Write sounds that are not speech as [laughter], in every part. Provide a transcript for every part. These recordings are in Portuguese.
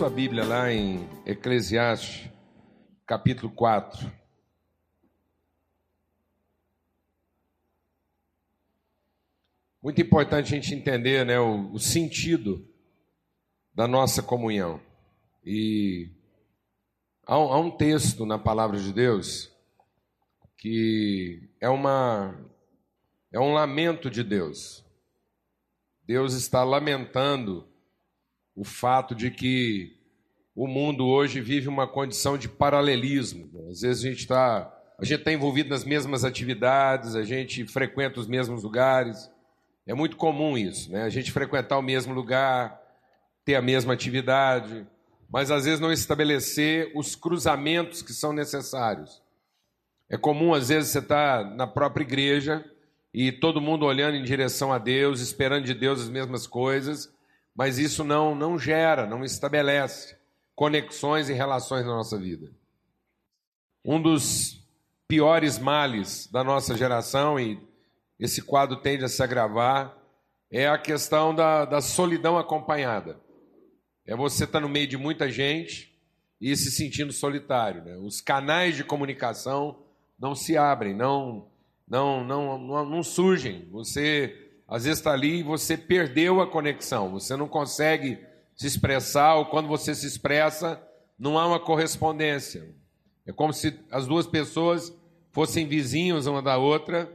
sua Bíblia lá em Eclesiastes, capítulo 4. Muito importante a gente entender né, o, o sentido da nossa comunhão. E há um, há um texto na palavra de Deus que é, uma, é um lamento de Deus. Deus está lamentando o fato de que o mundo hoje vive uma condição de paralelismo. Às vezes a gente está a gente está envolvido nas mesmas atividades, a gente frequenta os mesmos lugares. É muito comum isso, né? A gente frequentar o mesmo lugar, ter a mesma atividade, mas às vezes não estabelecer os cruzamentos que são necessários. É comum, às vezes, você estar tá na própria igreja e todo mundo olhando em direção a Deus, esperando de Deus as mesmas coisas, mas isso não, não gera, não estabelece conexões e relações na nossa vida. Um dos piores males da nossa geração, e esse quadro tende a se agravar, é a questão da, da solidão acompanhada. É você estar no meio de muita gente e se sentindo solitário. Né? Os canais de comunicação não se abrem, não, não, não, não, não surgem. Você às vezes está ali e você perdeu a conexão, você não consegue se expressar, ou quando você se expressa, não há uma correspondência. É como se as duas pessoas fossem vizinhos uma da outra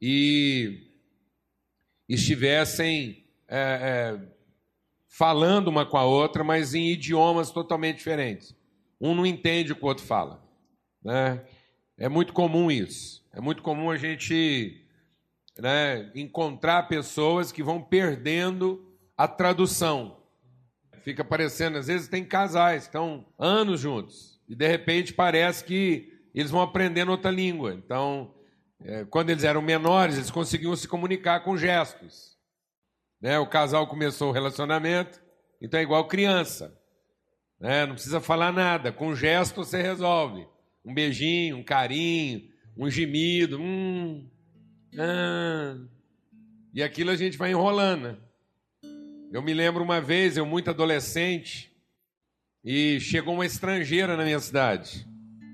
e estivessem é, é, falando uma com a outra, mas em idiomas totalmente diferentes. Um não entende o que o outro fala. Né? É muito comum isso. É muito comum a gente né, encontrar pessoas que vão perdendo a tradução. Fica parecendo, às vezes tem casais, estão anos juntos, e de repente parece que eles vão aprendendo outra língua. Então, é, quando eles eram menores, eles conseguiam se comunicar com gestos. Né? O casal começou o relacionamento, então é igual criança. Né? Não precisa falar nada, com gesto você resolve. Um beijinho, um carinho, um gemido. Hum, ah, e aquilo a gente vai enrolando. Eu me lembro uma vez, eu muito adolescente, e chegou uma estrangeira na minha cidade.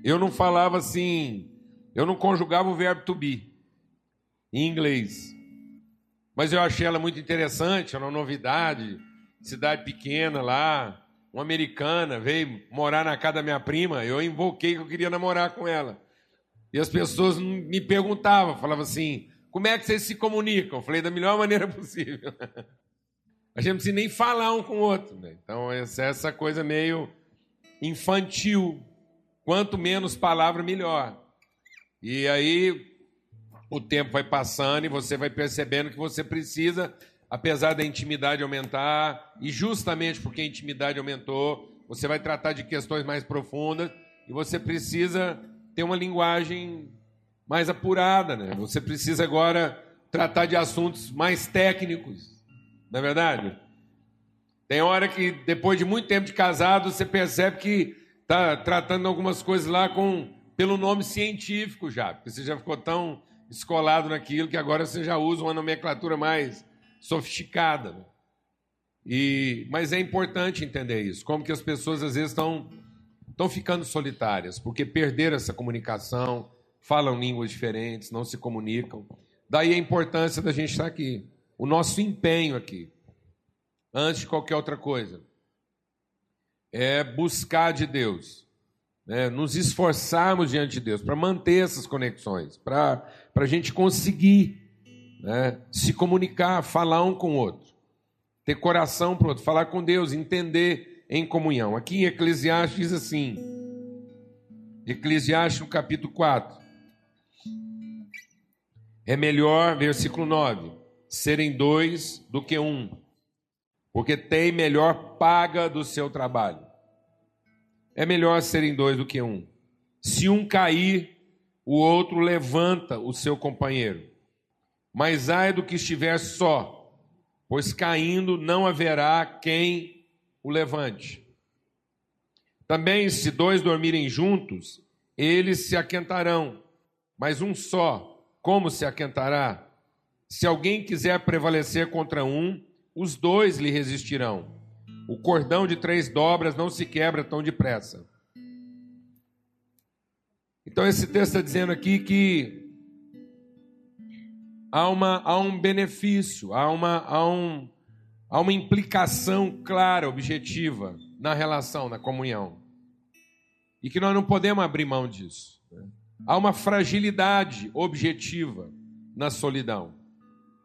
Eu não falava assim, eu não conjugava o verbo to be em inglês. Mas eu achei ela muito interessante, era uma novidade, cidade pequena lá, uma americana, veio morar na casa da minha prima, eu invoquei que eu queria namorar com ela. E as pessoas me perguntavam, falavam assim: como é que vocês se comunicam? Eu falei da melhor [laughs] maneira possível. A gente não precisa nem falar um com o outro. Né? Então, essa, essa coisa meio infantil. Quanto menos palavra, melhor. E aí o tempo vai passando e você vai percebendo que você precisa, apesar da intimidade aumentar, e justamente porque a intimidade aumentou, você vai tratar de questões mais profundas e você precisa ter uma linguagem mais apurada, né? Você precisa agora tratar de assuntos mais técnicos, não é verdade? Tem hora que, depois de muito tempo de casado, você percebe que está tratando algumas coisas lá com pelo nome científico já, porque você já ficou tão escolado naquilo que agora você já usa uma nomenclatura mais sofisticada. Né? E, mas é importante entender isso, como que as pessoas às vezes estão estão ficando solitárias, porque perderam essa comunicação, falam línguas diferentes, não se comunicam. Daí a importância da gente estar aqui, o nosso empenho aqui, antes de qualquer outra coisa, é buscar de Deus, né? nos esforçarmos diante de Deus para manter essas conexões, para a gente conseguir né? se comunicar, falar um com o outro, ter coração para o outro, falar com Deus, entender em comunhão. Aqui em Eclesiastes diz assim, Eclesiastes capítulo 4, é melhor, versículo 9, serem dois do que um, porque tem melhor paga do seu trabalho. É melhor serem dois do que um. Se um cair, o outro levanta o seu companheiro. Mas ai do que estiver só, pois caindo não haverá quem o levante. Também, se dois dormirem juntos, eles se aquentarão, mas um só como se aquentará? Se alguém quiser prevalecer contra um, os dois lhe resistirão. O cordão de três dobras não se quebra tão depressa. Então, esse texto está dizendo aqui que há, uma, há um benefício, há uma, há, um, há uma implicação clara, objetiva na relação, na comunhão. E que nós não podemos abrir mão disso. Há uma fragilidade objetiva na solidão.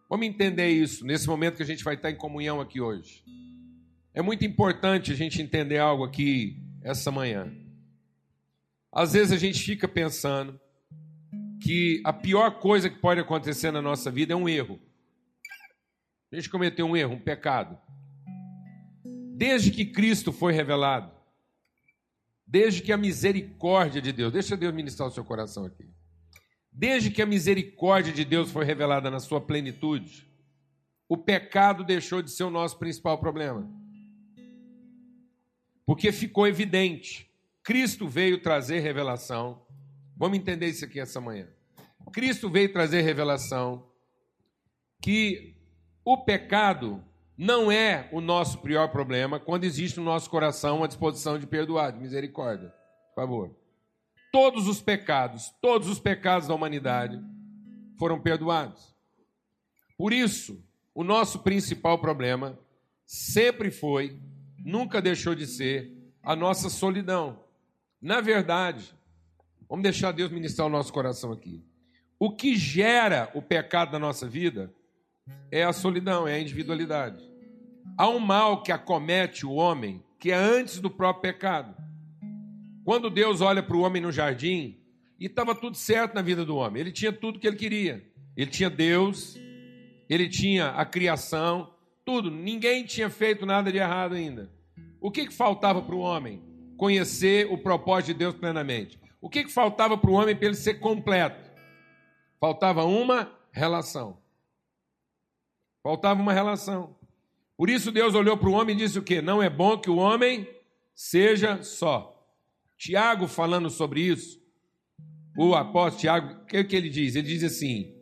Vamos entender isso nesse momento que a gente vai estar em comunhão aqui hoje. É muito importante a gente entender algo aqui essa manhã. Às vezes a gente fica pensando que a pior coisa que pode acontecer na nossa vida é um erro. A gente cometeu um erro, um pecado. Desde que Cristo foi revelado, desde que a misericórdia de Deus, deixa Deus ministrar o seu coração aqui. Desde que a misericórdia de Deus foi revelada na sua plenitude, o pecado deixou de ser o nosso principal problema. Porque ficou evidente. Cristo veio trazer revelação. Vamos entender isso aqui essa manhã. Cristo veio trazer revelação que o pecado não é o nosso pior problema quando existe no nosso coração uma disposição de perdoar, de misericórdia. Por favor. Todos os pecados, todos os pecados da humanidade foram perdoados. Por isso, o nosso principal problema sempre foi, nunca deixou de ser, a nossa solidão. Na verdade, vamos deixar Deus ministrar o nosso coração aqui. O que gera o pecado na nossa vida é a solidão, é a individualidade. Há um mal que acomete o homem que é antes do próprio pecado. Quando Deus olha para o homem no jardim, e estava tudo certo na vida do homem, ele tinha tudo que ele queria. Ele tinha Deus, ele tinha a criação, tudo. Ninguém tinha feito nada de errado ainda. O que, que faltava para o homem? Conhecer o propósito de Deus plenamente. O que, que faltava para o homem para ele ser completo? Faltava uma relação. Faltava uma relação. Por isso Deus olhou para o homem e disse o quê? Não é bom que o homem seja só. Tiago falando sobre isso, o apóstolo Tiago, o que, que ele diz? Ele diz assim: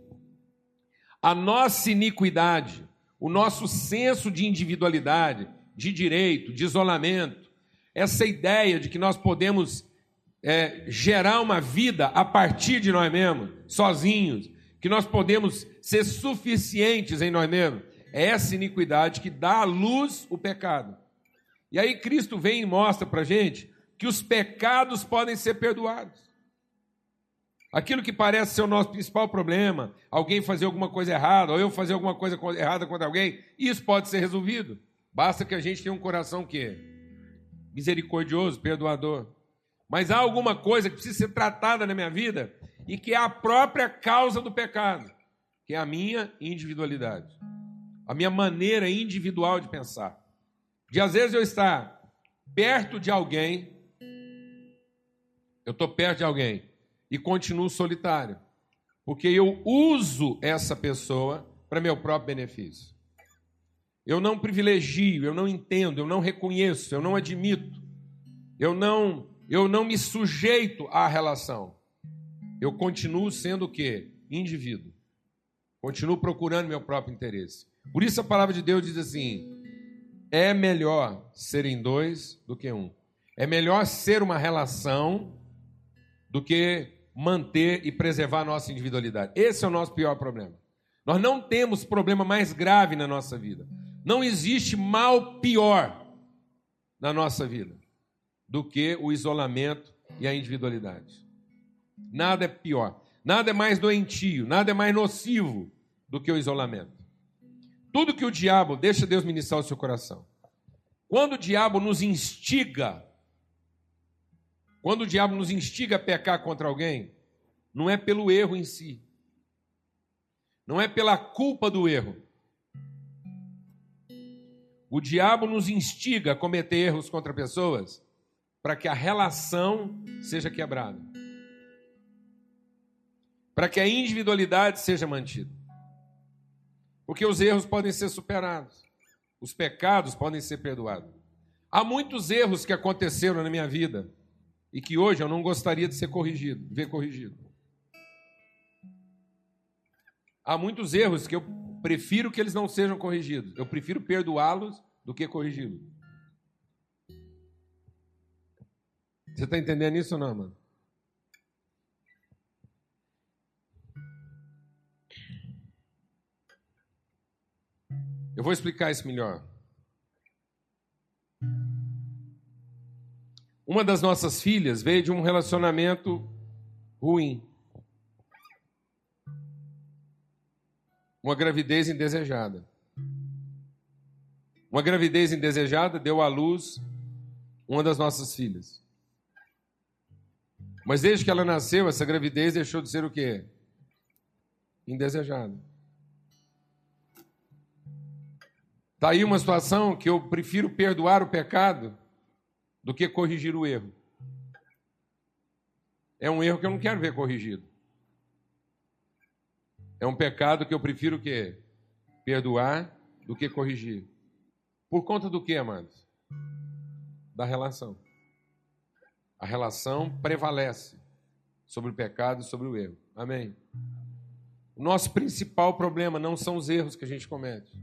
a nossa iniquidade, o nosso senso de individualidade, de direito, de isolamento, essa ideia de que nós podemos é, gerar uma vida a partir de nós mesmos, sozinhos, que nós podemos ser suficientes em nós mesmos, é essa iniquidade que dá à luz o pecado. E aí Cristo vem e mostra para gente que os pecados podem ser perdoados. Aquilo que parece ser o nosso principal problema, alguém fazer alguma coisa errada, ou eu fazer alguma coisa errada contra alguém, isso pode ser resolvido. Basta que a gente tenha um coração que misericordioso, perdoador. Mas há alguma coisa que precisa ser tratada na minha vida e que é a própria causa do pecado, que é a minha individualidade, a minha maneira individual de pensar. De às vezes eu estar perto de alguém, eu estou perto de alguém e continuo solitário, porque eu uso essa pessoa para meu próprio benefício. Eu não privilegio, eu não entendo, eu não reconheço, eu não admito, eu não, eu não me sujeito à relação. Eu continuo sendo o quê? Indivíduo. Continuo procurando meu próprio interesse. Por isso a palavra de Deus diz assim: é melhor serem dois do que um. É melhor ser uma relação do que manter e preservar a nossa individualidade. Esse é o nosso pior problema. Nós não temos problema mais grave na nossa vida. Não existe mal pior na nossa vida do que o isolamento e a individualidade. Nada é pior. Nada é mais doentio, nada é mais nocivo do que o isolamento. Tudo que o diabo, deixa Deus ministrar o seu coração. Quando o diabo nos instiga quando o diabo nos instiga a pecar contra alguém, não é pelo erro em si, não é pela culpa do erro. O diabo nos instiga a cometer erros contra pessoas para que a relação seja quebrada, para que a individualidade seja mantida. Porque os erros podem ser superados, os pecados podem ser perdoados. Há muitos erros que aconteceram na minha vida e que hoje eu não gostaria de ser corrigido, ver corrigido. Há muitos erros que eu prefiro que eles não sejam corrigidos. Eu prefiro perdoá-los do que corrigi-los. Você está entendendo isso ou não, mano? Eu vou explicar isso melhor. Uma das nossas filhas veio de um relacionamento ruim. Uma gravidez indesejada. Uma gravidez indesejada deu à luz uma das nossas filhas. Mas desde que ela nasceu, essa gravidez deixou de ser o quê? Indesejada. Está aí uma situação que eu prefiro perdoar o pecado do que corrigir o erro. É um erro que eu não quero ver corrigido. É um pecado que eu prefiro o quê? Perdoar do que corrigir. Por conta do que, amados? Da relação. A relação prevalece sobre o pecado e sobre o erro. Amém? O nosso principal problema não são os erros que a gente comete.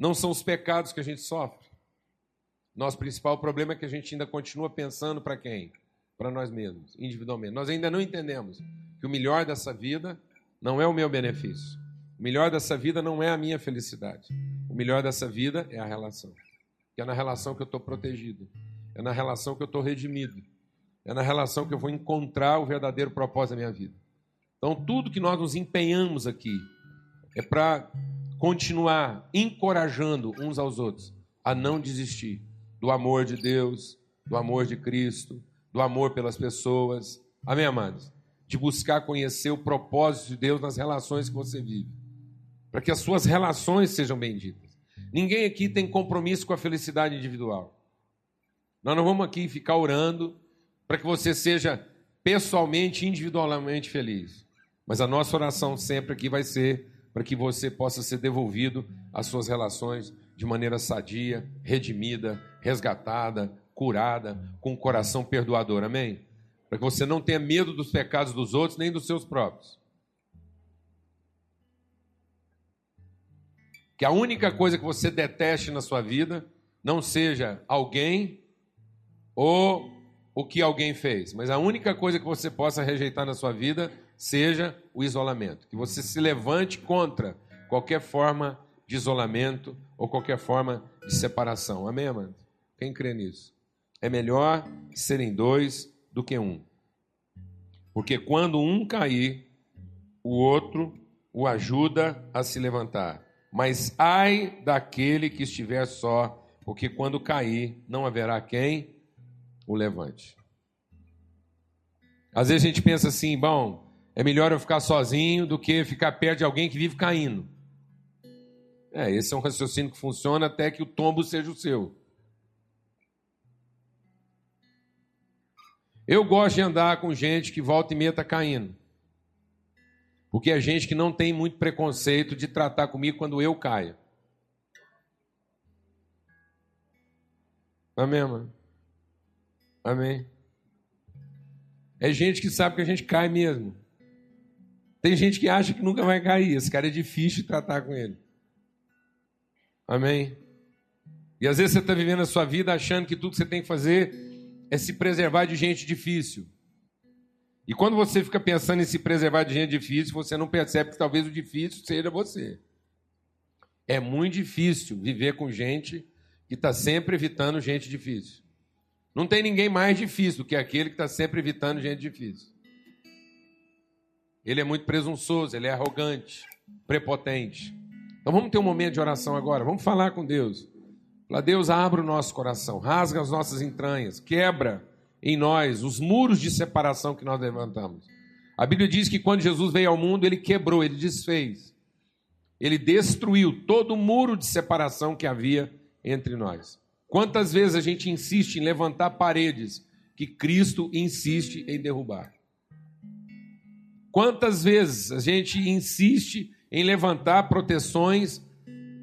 Não são os pecados que a gente sofre. Nosso principal problema é que a gente ainda continua pensando para quem? Para nós mesmos, individualmente. Nós ainda não entendemos que o melhor dessa vida não é o meu benefício. O melhor dessa vida não é a minha felicidade. O melhor dessa vida é a relação. Que é na relação que eu estou protegido. É na relação que eu estou redimido. É na relação que eu vou encontrar o verdadeiro propósito da minha vida. Então, tudo que nós nos empenhamos aqui é para continuar encorajando uns aos outros a não desistir do amor de Deus, do amor de Cristo, do amor pelas pessoas. Amém, amados? De buscar conhecer o propósito de Deus nas relações que você vive para que as suas relações sejam benditas. Ninguém aqui tem compromisso com a felicidade individual. Nós não vamos aqui ficar orando para que você seja pessoalmente, individualmente feliz. Mas a nossa oração sempre aqui vai ser para que você possa ser devolvido às suas relações de maneira sadia, redimida, resgatada, curada, com o coração perdoador. Amém? Para que você não tenha medo dos pecados dos outros nem dos seus próprios. Que a única coisa que você deteste na sua vida não seja alguém ou o que alguém fez, mas a única coisa que você possa rejeitar na sua vida seja o isolamento. Que você se levante contra qualquer forma de isolamento ou qualquer forma de separação. Amém, amado? Quem crê nisso? É melhor serem dois do que um. Porque quando um cair, o outro o ajuda a se levantar. Mas ai daquele que estiver só, porque quando cair, não haverá quem o levante. Às vezes a gente pensa assim, bom, é melhor eu ficar sozinho do que ficar perto de alguém que vive caindo. É, esse é um raciocínio que funciona até que o tombo seja o seu. Eu gosto de andar com gente que volta e meia está caindo. Porque é gente que não tem muito preconceito de tratar comigo quando eu caio. Amém, mano? Amém. É gente que sabe que a gente cai mesmo. Tem gente que acha que nunca vai cair. Esse cara é difícil de tratar com ele. Amém. E às vezes você está vivendo a sua vida achando que tudo que você tem que fazer é se preservar de gente difícil. E quando você fica pensando em se preservar de gente difícil, você não percebe que talvez o difícil seja você. É muito difícil viver com gente que está sempre evitando gente difícil. Não tem ninguém mais difícil do que aquele que está sempre evitando gente difícil. Ele é muito presunçoso, ele é arrogante, prepotente. Então vamos ter um momento de oração agora. Vamos falar com Deus. Fala, Deus, abra o nosso coração, rasga as nossas entranhas, quebra em nós os muros de separação que nós levantamos. A Bíblia diz que quando Jesus veio ao mundo, ele quebrou, ele desfez. Ele destruiu todo o muro de separação que havia entre nós. Quantas vezes a gente insiste em levantar paredes que Cristo insiste em derrubar? Quantas vezes a gente insiste em levantar proteções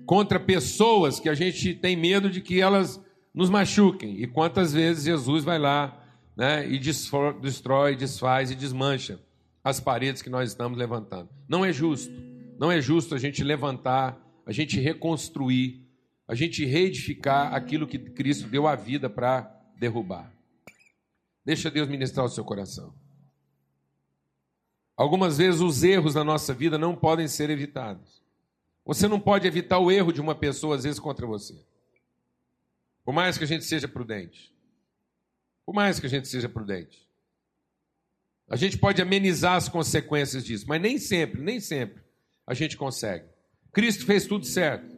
contra pessoas que a gente tem medo de que elas nos machuquem? E quantas vezes Jesus vai lá né, e destrói, desfaz e desmancha as paredes que nós estamos levantando. Não é justo. Não é justo a gente levantar, a gente reconstruir, a gente reedificar aquilo que Cristo deu a vida para derrubar. Deixa Deus ministrar o seu coração. Algumas vezes os erros na nossa vida não podem ser evitados. Você não pode evitar o erro de uma pessoa, às vezes, contra você. Por mais que a gente seja prudente. Por mais que a gente seja prudente. A gente pode amenizar as consequências disso, mas nem sempre, nem sempre a gente consegue. Cristo fez tudo certo.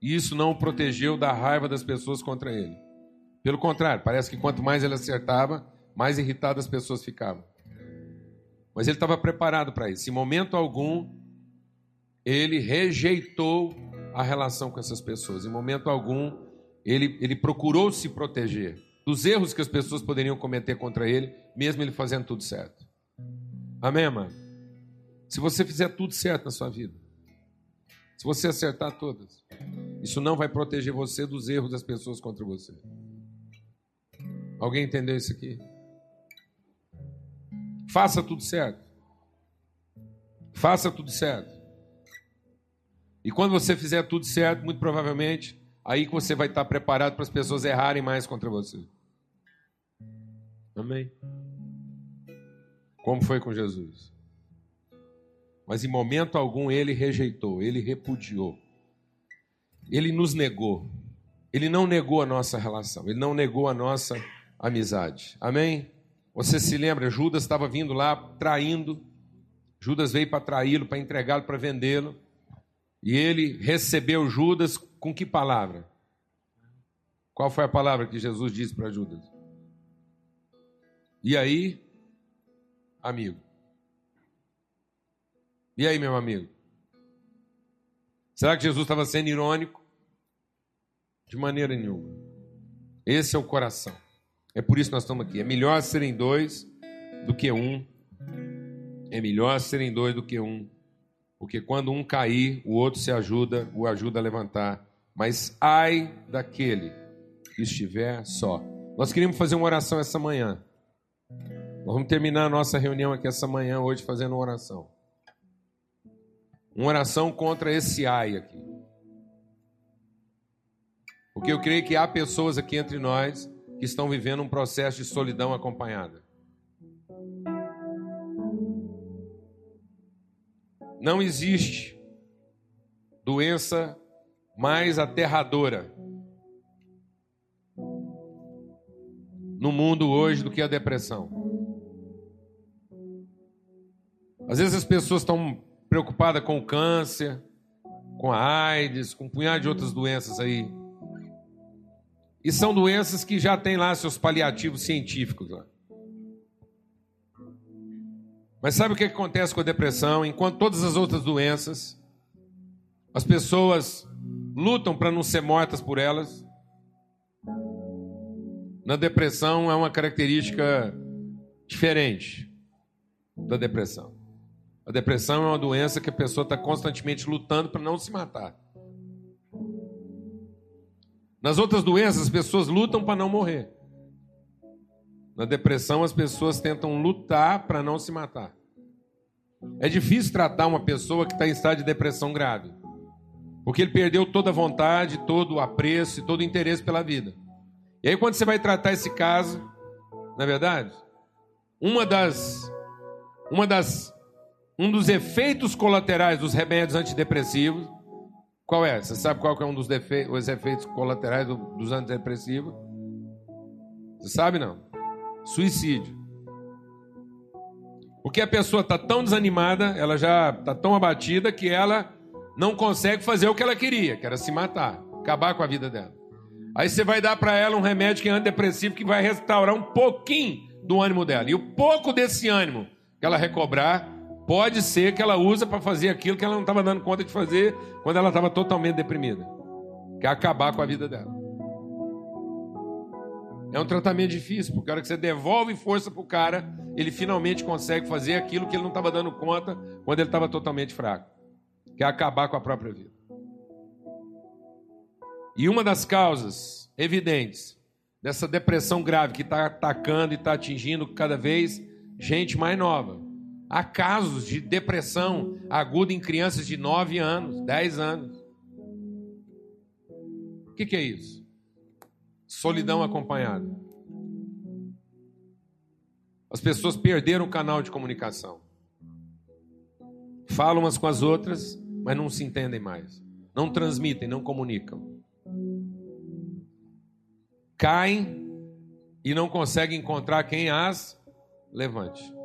E isso não o protegeu da raiva das pessoas contra ele. Pelo contrário, parece que quanto mais ele acertava, mais irritadas as pessoas ficavam. Mas ele estava preparado para isso. Em momento algum, ele rejeitou a relação com essas pessoas. Em momento algum, ele, ele procurou se proteger dos erros que as pessoas poderiam cometer contra ele, mesmo ele fazendo tudo certo. Amém, mano? Se você fizer tudo certo na sua vida, se você acertar todas, isso não vai proteger você dos erros das pessoas contra você. Alguém entendeu isso aqui? Faça tudo certo. Faça tudo certo. E quando você fizer tudo certo, muito provavelmente, aí que você vai estar preparado para as pessoas errarem mais contra você. Amém? Como foi com Jesus? Mas em momento algum ele rejeitou, ele repudiou. Ele nos negou. Ele não negou a nossa relação, ele não negou a nossa amizade. Amém? Você se lembra, Judas estava vindo lá traindo. Judas veio para traí-lo, para entregá-lo, para vendê-lo. E ele recebeu Judas com que palavra? Qual foi a palavra que Jesus disse para Judas? E aí, amigo? E aí, meu amigo? Será que Jesus estava sendo irônico? De maneira nenhuma. Esse é o coração. É por isso que nós estamos aqui. É melhor serem dois do que um. É melhor serem dois do que um. Porque quando um cair, o outro se ajuda, o ajuda a levantar. Mas ai daquele que estiver só. Nós queríamos fazer uma oração essa manhã. Nós vamos terminar a nossa reunião aqui essa manhã, hoje, fazendo uma oração. Uma oração contra esse ai aqui. Porque eu creio que há pessoas aqui entre nós que estão vivendo um processo de solidão acompanhada. Não existe doença mais aterradora no mundo hoje do que a depressão. Às vezes as pessoas estão preocupadas com o câncer, com a AIDS, com um punhado de outras doenças aí. E são doenças que já têm lá seus paliativos científicos. Lá. Mas sabe o que acontece com a depressão? Enquanto todas as outras doenças, as pessoas lutam para não ser mortas por elas. Na depressão é uma característica diferente da depressão. A depressão é uma doença que a pessoa está constantemente lutando para não se matar. Nas outras doenças, as pessoas lutam para não morrer. Na depressão, as pessoas tentam lutar para não se matar. É difícil tratar uma pessoa que está em estado de depressão grave, porque ele perdeu toda a vontade, todo o apreço e todo o interesse pela vida. E aí, quando você vai tratar esse caso, na é verdade, uma das, uma das, um dos efeitos colaterais dos remédios antidepressivos qual é? Você sabe qual é um dos defeitos, os efeitos colaterais do, dos antidepressivos? Você sabe não? Suicídio. Porque a pessoa está tão desanimada, ela já está tão abatida que ela não consegue fazer o que ela queria, que era se matar, acabar com a vida dela. Aí você vai dar para ela um remédio que é antidepressivo que vai restaurar um pouquinho do ânimo dela. E o pouco desse ânimo que ela recobrar Pode ser que ela usa para fazer aquilo que ela não estava dando conta de fazer quando ela estava totalmente deprimida. Que é acabar com a vida dela. É um tratamento difícil, porque a hora que você devolve força para o cara, ele finalmente consegue fazer aquilo que ele não estava dando conta quando ele estava totalmente fraco. Que é acabar com a própria vida. E uma das causas evidentes dessa depressão grave que está atacando e está atingindo cada vez gente mais nova Há casos de depressão aguda em crianças de 9 anos, 10 anos. O que, que é isso? Solidão acompanhada. As pessoas perderam o canal de comunicação. Falam umas com as outras, mas não se entendem mais. Não transmitem, não comunicam. Caem e não conseguem encontrar quem as levante.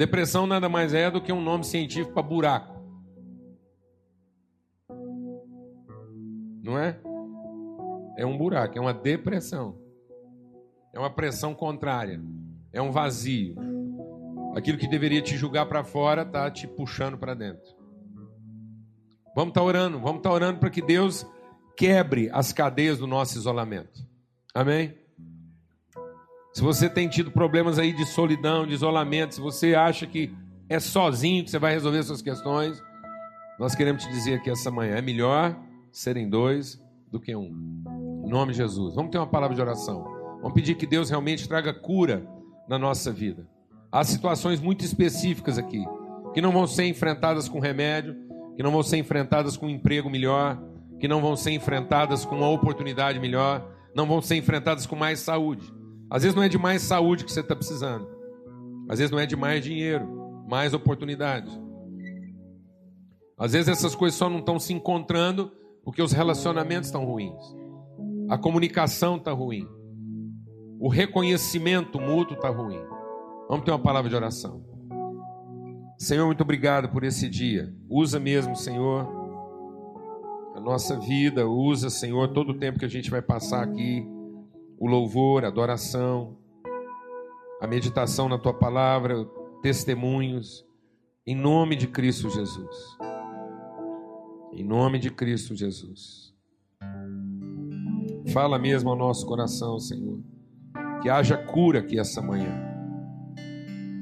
Depressão nada mais é do que um nome científico para buraco. Não é? É um buraco, é uma depressão. É uma pressão contrária. É um vazio. Aquilo que deveria te julgar para fora está te puxando para dentro. Vamos estar tá orando, vamos estar tá orando para que Deus quebre as cadeias do nosso isolamento. Amém? Se você tem tido problemas aí de solidão, de isolamento, se você acha que é sozinho que você vai resolver suas questões, nós queremos te dizer que essa manhã é melhor serem dois do que um. Em nome de Jesus. Vamos ter uma palavra de oração. Vamos pedir que Deus realmente traga cura na nossa vida. Há situações muito específicas aqui, que não vão ser enfrentadas com remédio, que não vão ser enfrentadas com um emprego melhor, que não vão ser enfrentadas com uma oportunidade melhor, não vão ser enfrentadas com mais saúde. Às vezes não é de mais saúde que você está precisando, às vezes não é de mais dinheiro, mais oportunidade. Às vezes essas coisas só não estão se encontrando porque os relacionamentos estão ruins, a comunicação está ruim, o reconhecimento mútuo está ruim. Vamos ter uma palavra de oração. Senhor, muito obrigado por esse dia. Usa mesmo, Senhor, a nossa vida. Usa, Senhor, todo o tempo que a gente vai passar aqui. O louvor, a adoração, a meditação na tua palavra, testemunhos. Em nome de Cristo Jesus. Em nome de Cristo Jesus. Fala mesmo ao nosso coração, Senhor. Que haja cura aqui essa manhã.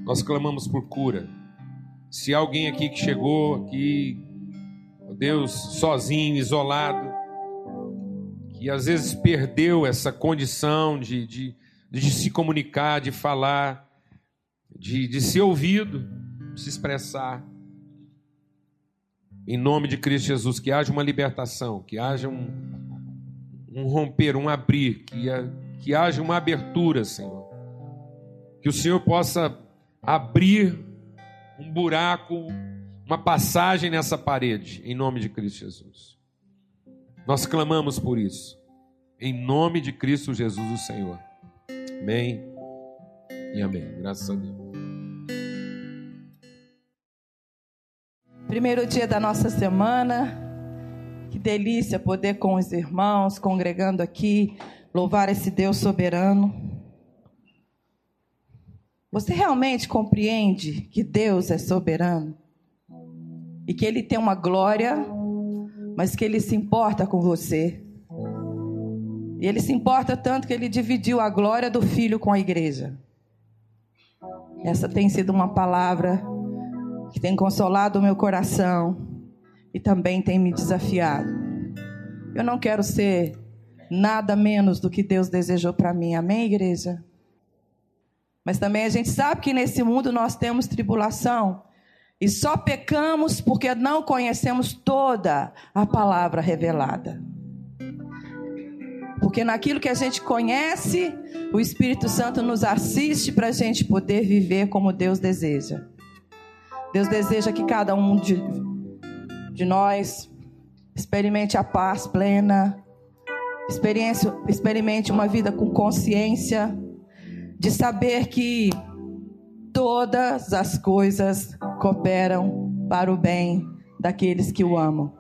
Nós clamamos por cura. Se alguém aqui que chegou aqui, Deus, sozinho, isolado, que às vezes perdeu essa condição de, de, de se comunicar, de falar, de, de ser ouvido, de se expressar. Em nome de Cristo Jesus, que haja uma libertação, que haja um, um romper, um abrir, que, que haja uma abertura, Senhor. Que o Senhor possa abrir um buraco, uma passagem nessa parede, em nome de Cristo Jesus. Nós clamamos por isso, em nome de Cristo Jesus, o Senhor. Amém e amém. Graças a Deus. Primeiro dia da nossa semana. Que delícia poder com os irmãos congregando aqui, louvar esse Deus soberano. Você realmente compreende que Deus é soberano? E que Ele tem uma glória, mas que Ele se importa com você. E Ele se importa tanto que Ele dividiu a glória do Filho com a igreja. Essa tem sido uma palavra que tem consolado o meu coração e também tem me desafiado. Eu não quero ser nada menos do que Deus desejou para mim. Amém, igreja? Mas também a gente sabe que nesse mundo nós temos tribulação. E só pecamos porque não conhecemos toda a palavra revelada. Porque naquilo que a gente conhece, o Espírito Santo nos assiste para a gente poder viver como Deus deseja. Deus deseja que cada um de, de nós experimente a paz plena, experimente uma vida com consciência de saber que todas as coisas cooperam para o bem daqueles que o amam.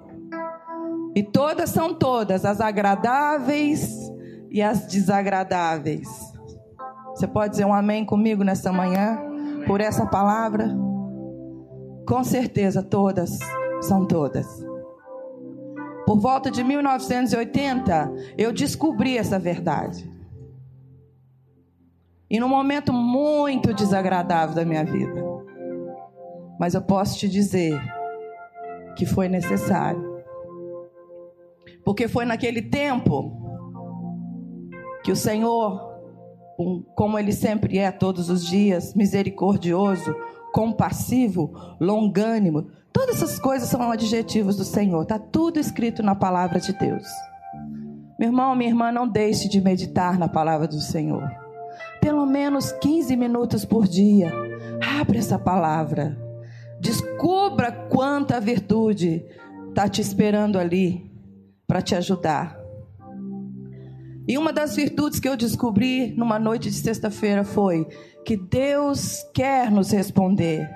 E todas são todas, as agradáveis e as desagradáveis. Você pode dizer um amém comigo nessa manhã, por essa palavra? Com certeza, todas são todas. Por volta de 1980, eu descobri essa verdade. E num momento muito desagradável da minha vida. Mas eu posso te dizer que foi necessário. Porque foi naquele tempo que o Senhor, como Ele sempre é todos os dias, misericordioso, compassivo, longânimo, todas essas coisas são adjetivos do Senhor, está tudo escrito na palavra de Deus. Meu irmão, minha irmã, não deixe de meditar na palavra do Senhor. Pelo menos 15 minutos por dia. Abre essa palavra. Descubra quanta virtude está te esperando ali para te ajudar. E uma das virtudes que eu descobri numa noite de sexta-feira foi que Deus quer nos responder.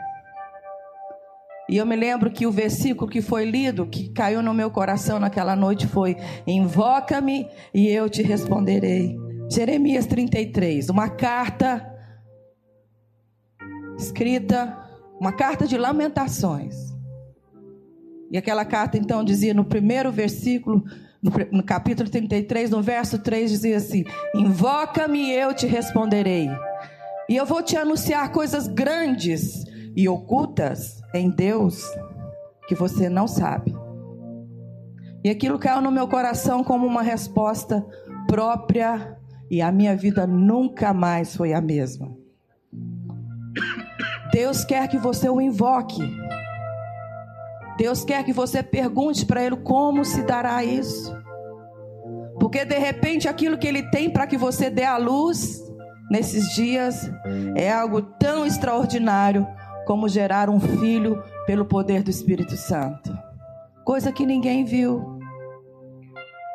E eu me lembro que o versículo que foi lido, que caiu no meu coração naquela noite foi: Invoca-me e eu te responderei. Jeremias 33, uma carta escrita, uma carta de lamentações. E aquela carta então dizia no primeiro versículo, no, capítulo 33, no verso 3, dizia assim: Invoca-me e eu te responderei. E eu vou te anunciar coisas grandes e ocultas em Deus que você não sabe. E aquilo caiu no meu coração como uma resposta própria, e a minha vida nunca mais foi a mesma. Deus quer que você o invoque. Deus quer que você pergunte para Ele como se dará isso. Porque de repente aquilo que Ele tem para que você dê à luz nesses dias é algo tão extraordinário como gerar um filho pelo poder do Espírito Santo. Coisa que ninguém viu,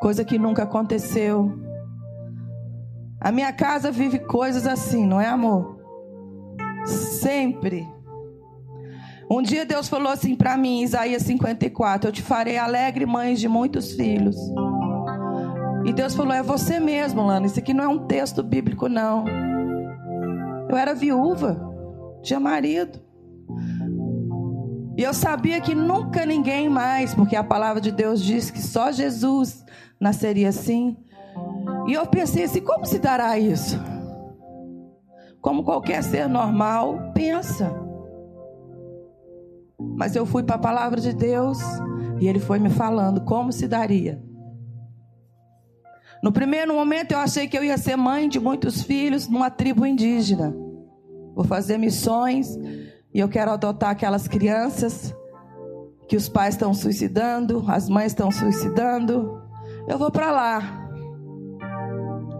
coisa que nunca aconteceu. A minha casa vive coisas assim, não é amor? Sempre. Um dia Deus falou assim para mim, Isaías 54, eu te farei alegre mães de muitos filhos. E Deus falou, é você mesmo, Lana, isso aqui não é um texto bíblico não. Eu era viúva, tinha marido. E eu sabia que nunca ninguém mais, porque a palavra de Deus diz que só Jesus nasceria assim. E eu pensei assim: como se dará isso? Como qualquer ser normal pensa. Mas eu fui para a palavra de Deus e ele foi me falando como se daria. No primeiro momento eu achei que eu ia ser mãe de muitos filhos numa tribo indígena. Vou fazer missões e eu quero adotar aquelas crianças que os pais estão suicidando, as mães estão suicidando. Eu vou para lá.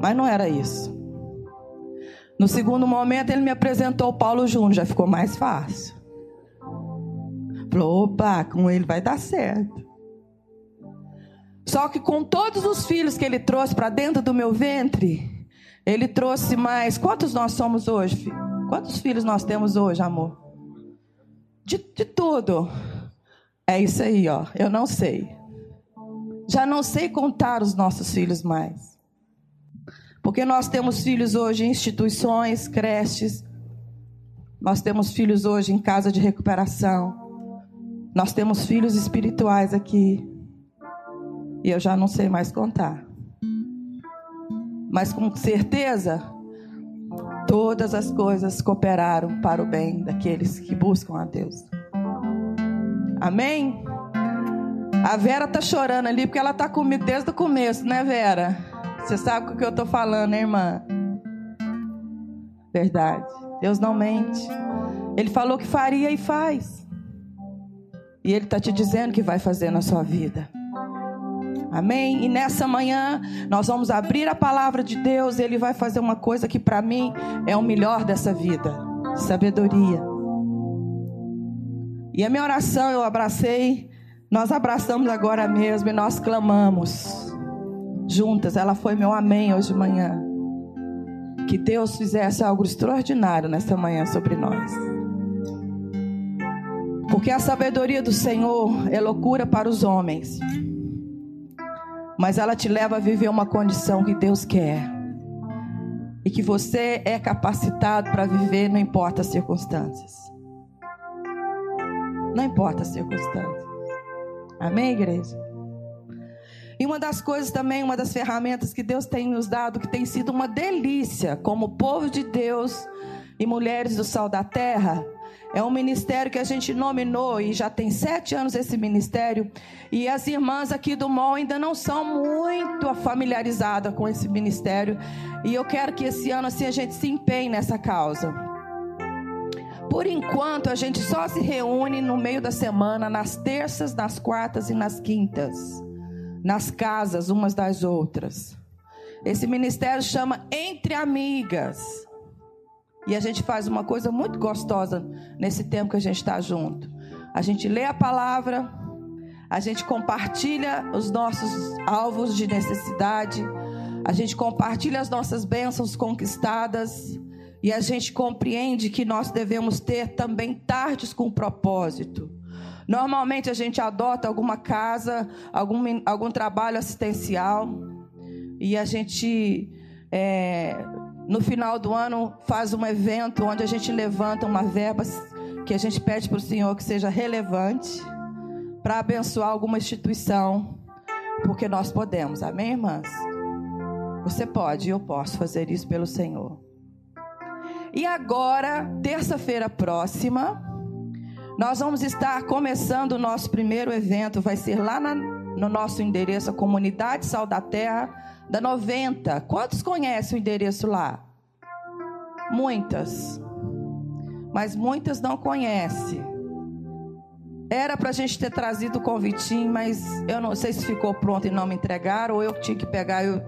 Mas não era isso. No segundo momento, ele me apresentou o Paulo Júnior, já ficou mais fácil. Falou: opa, com ele vai dar certo. Só que com todos os filhos que ele trouxe para dentro do meu ventre, ele trouxe mais. Quantos nós somos hoje? Quantos filhos nós temos hoje, amor? de, de tudo. É isso aí, ó. Eu não sei. Já não sei contar os nossos filhos mais. Porque nós temos filhos hoje em instituições, creches. Nós temos filhos hoje em casa de recuperação. Nós temos filhos espirituais aqui. E eu já não sei mais contar. Mas com certeza, todas as coisas cooperaram para o bem daqueles que buscam a Deus. Amém? A Vera tá chorando ali porque ela tá comigo desde o começo, né, Vera? Você sabe o que eu tô falando, né, irmã? Verdade. Deus não mente. Ele falou que faria e faz. E ele tá te dizendo que vai fazer na sua vida. Amém? E nessa manhã nós vamos abrir a palavra de Deus e Ele vai fazer uma coisa que para mim é o melhor dessa vida: sabedoria. E a minha oração eu abracei, nós abraçamos agora mesmo e nós clamamos juntas. Ela foi meu amém hoje de manhã. Que Deus fizesse algo extraordinário nessa manhã sobre nós. Porque a sabedoria do Senhor é loucura para os homens mas ela te leva a viver uma condição que Deus quer. E que você é capacitado para viver, não importa as circunstâncias. Não importa as circunstâncias. Amém, igreja? E uma das coisas também, uma das ferramentas que Deus tem nos dado, que tem sido uma delícia, como povo de Deus e mulheres do sal da terra, é um ministério que a gente nominou e já tem sete anos esse ministério. E as irmãs aqui do MOL ainda não são muito familiarizadas com esse ministério. E eu quero que esse ano assim a gente se empenhe nessa causa. Por enquanto, a gente só se reúne no meio da semana, nas terças, nas quartas e nas quintas, nas casas umas das outras. Esse ministério chama Entre Amigas. E a gente faz uma coisa muito gostosa nesse tempo que a gente está junto. A gente lê a palavra, a gente compartilha os nossos alvos de necessidade, a gente compartilha as nossas bênçãos conquistadas e a gente compreende que nós devemos ter também tardes com propósito. Normalmente a gente adota alguma casa, algum, algum trabalho assistencial e a gente, é, no final do ano, faz um evento onde a gente levanta uma verba que a gente pede para o Senhor que seja relevante para abençoar alguma instituição, porque nós podemos, amém, irmãs? Você pode eu posso fazer isso pelo Senhor. E agora, terça-feira próxima, nós vamos estar começando o nosso primeiro evento. Vai ser lá na, no nosso endereço, a Comunidade Sal da Terra, da 90. Quantos conhecem o endereço lá? Muitas. Mas muitas não conhecem. Era para a gente ter trazido o convitinho, mas eu não sei se ficou pronto e não me entregaram, ou eu tinha que pegar eu,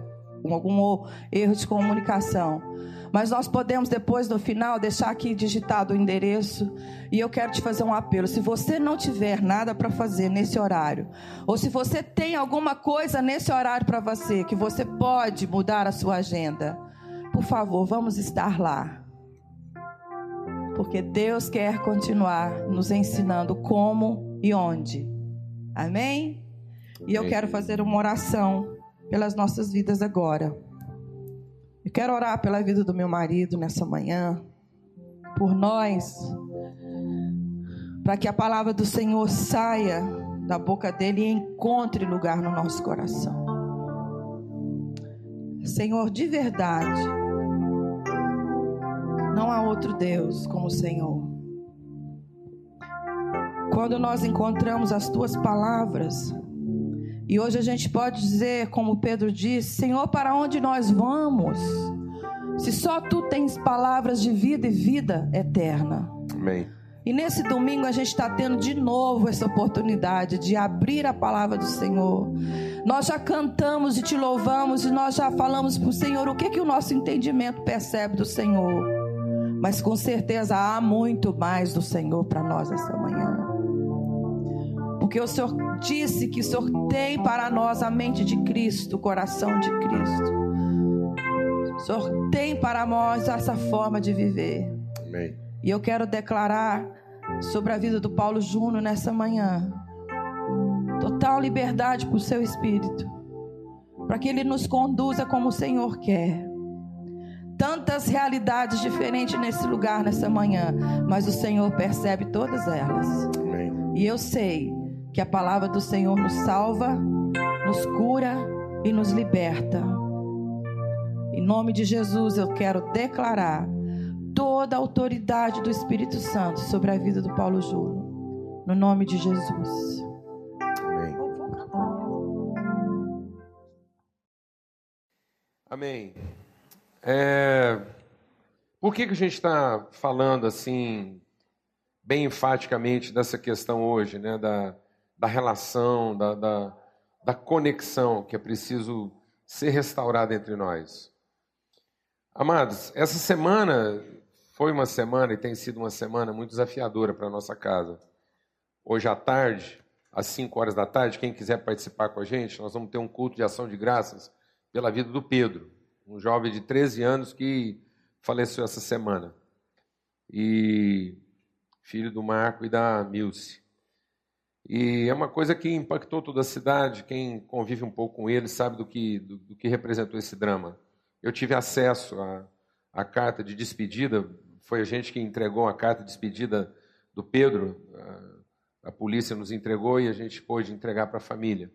algum erro de comunicação. Mas nós podemos depois, no final, deixar aqui digitado o endereço. E eu quero te fazer um apelo. Se você não tiver nada para fazer nesse horário, ou se você tem alguma coisa nesse horário para você, que você pode mudar a sua agenda, por favor, vamos estar lá. Porque Deus quer continuar nos ensinando como e onde. Amém? E eu quero fazer uma oração pelas nossas vidas agora. Eu quero orar pela vida do meu marido nessa manhã, por nós, para que a palavra do Senhor saia da boca dele e encontre lugar no nosso coração. Senhor, de verdade, não há outro Deus como o Senhor. Quando nós encontramos as tuas palavras, e hoje a gente pode dizer, como Pedro disse: Senhor, para onde nós vamos? Se só tu tens palavras de vida e vida eterna. Amém. E nesse domingo a gente está tendo de novo essa oportunidade de abrir a palavra do Senhor. Nós já cantamos e te louvamos e nós já falamos para o Senhor o que, que o nosso entendimento percebe do Senhor. Mas com certeza há muito mais do Senhor para nós essa manhã. Porque o Senhor disse que o Senhor tem para nós a mente de Cristo, o coração de Cristo. O Senhor tem para nós essa forma de viver. Amém. E eu quero declarar sobre a vida do Paulo Júnior nessa manhã. Total liberdade para o seu espírito. Para que ele nos conduza como o Senhor quer. Tantas realidades diferentes nesse lugar, nessa manhã. Mas o Senhor percebe todas elas. Amém. E eu sei que a palavra do Senhor nos salva, nos cura e nos liberta. Em nome de Jesus, eu quero declarar toda a autoridade do Espírito Santo sobre a vida do Paulo Júnior. No nome de Jesus. Amém. Amém. É... Por que, que a gente está falando assim, bem enfaticamente dessa questão hoje, né? Da, da relação, da, da, da conexão que é preciso ser restaurada entre nós. Amados, essa semana foi uma semana e tem sido uma semana muito desafiadora para a nossa casa. Hoje à tarde, às 5 horas da tarde, quem quiser participar com a gente, nós vamos ter um culto de ação de graças pela vida do Pedro, um jovem de 13 anos que faleceu essa semana. E filho do Marco e da Milce. E é uma coisa que impactou toda a cidade. Quem convive um pouco com ele sabe do que, do, do que representou esse drama. Eu tive acesso à, à carta de despedida. Foi a gente que entregou a carta de despedida do Pedro. A, a polícia nos entregou e a gente pôde entregar para a família.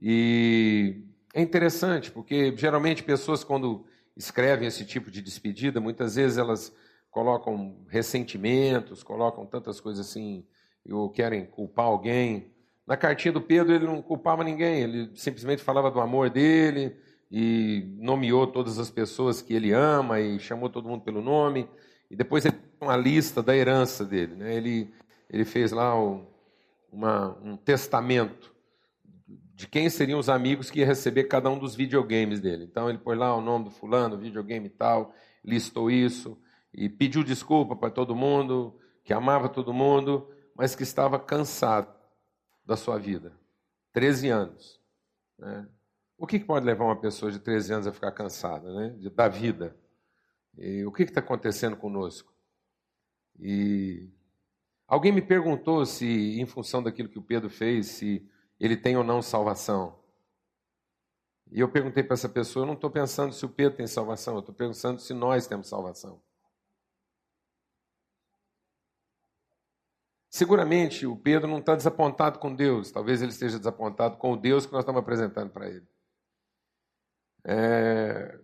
E é interessante, porque geralmente pessoas, quando escrevem esse tipo de despedida, muitas vezes elas colocam ressentimentos, colocam tantas coisas assim ou querem culpar alguém. Na cartinha do Pedro, ele não culpava ninguém, ele simplesmente falava do amor dele e nomeou todas as pessoas que ele ama e chamou todo mundo pelo nome. E depois ele uma lista da herança dele. Né? Ele, ele fez lá o, uma, um testamento de quem seriam os amigos que ia receber cada um dos videogames dele. Então ele pôs lá o nome do fulano, videogame tal, listou isso. e pediu desculpa para todo mundo, que amava todo mundo, mas que estava cansado da sua vida. 13 anos. Né? O que, pode levar uma pessoa de 13 anos a ficar cansada né? da vida? E o que está acontecendo conosco? E alguém me perguntou se, em função daquilo que o Pedro fez, se ele tem ou não salvação. E eu perguntei para essa pessoa: eu não estou pensando se o Pedro tem salvação, eu estou pensando se nós temos salvação. Seguramente o Pedro não está desapontado com Deus, talvez ele esteja desapontado com o Deus que nós estamos apresentando para ele. É...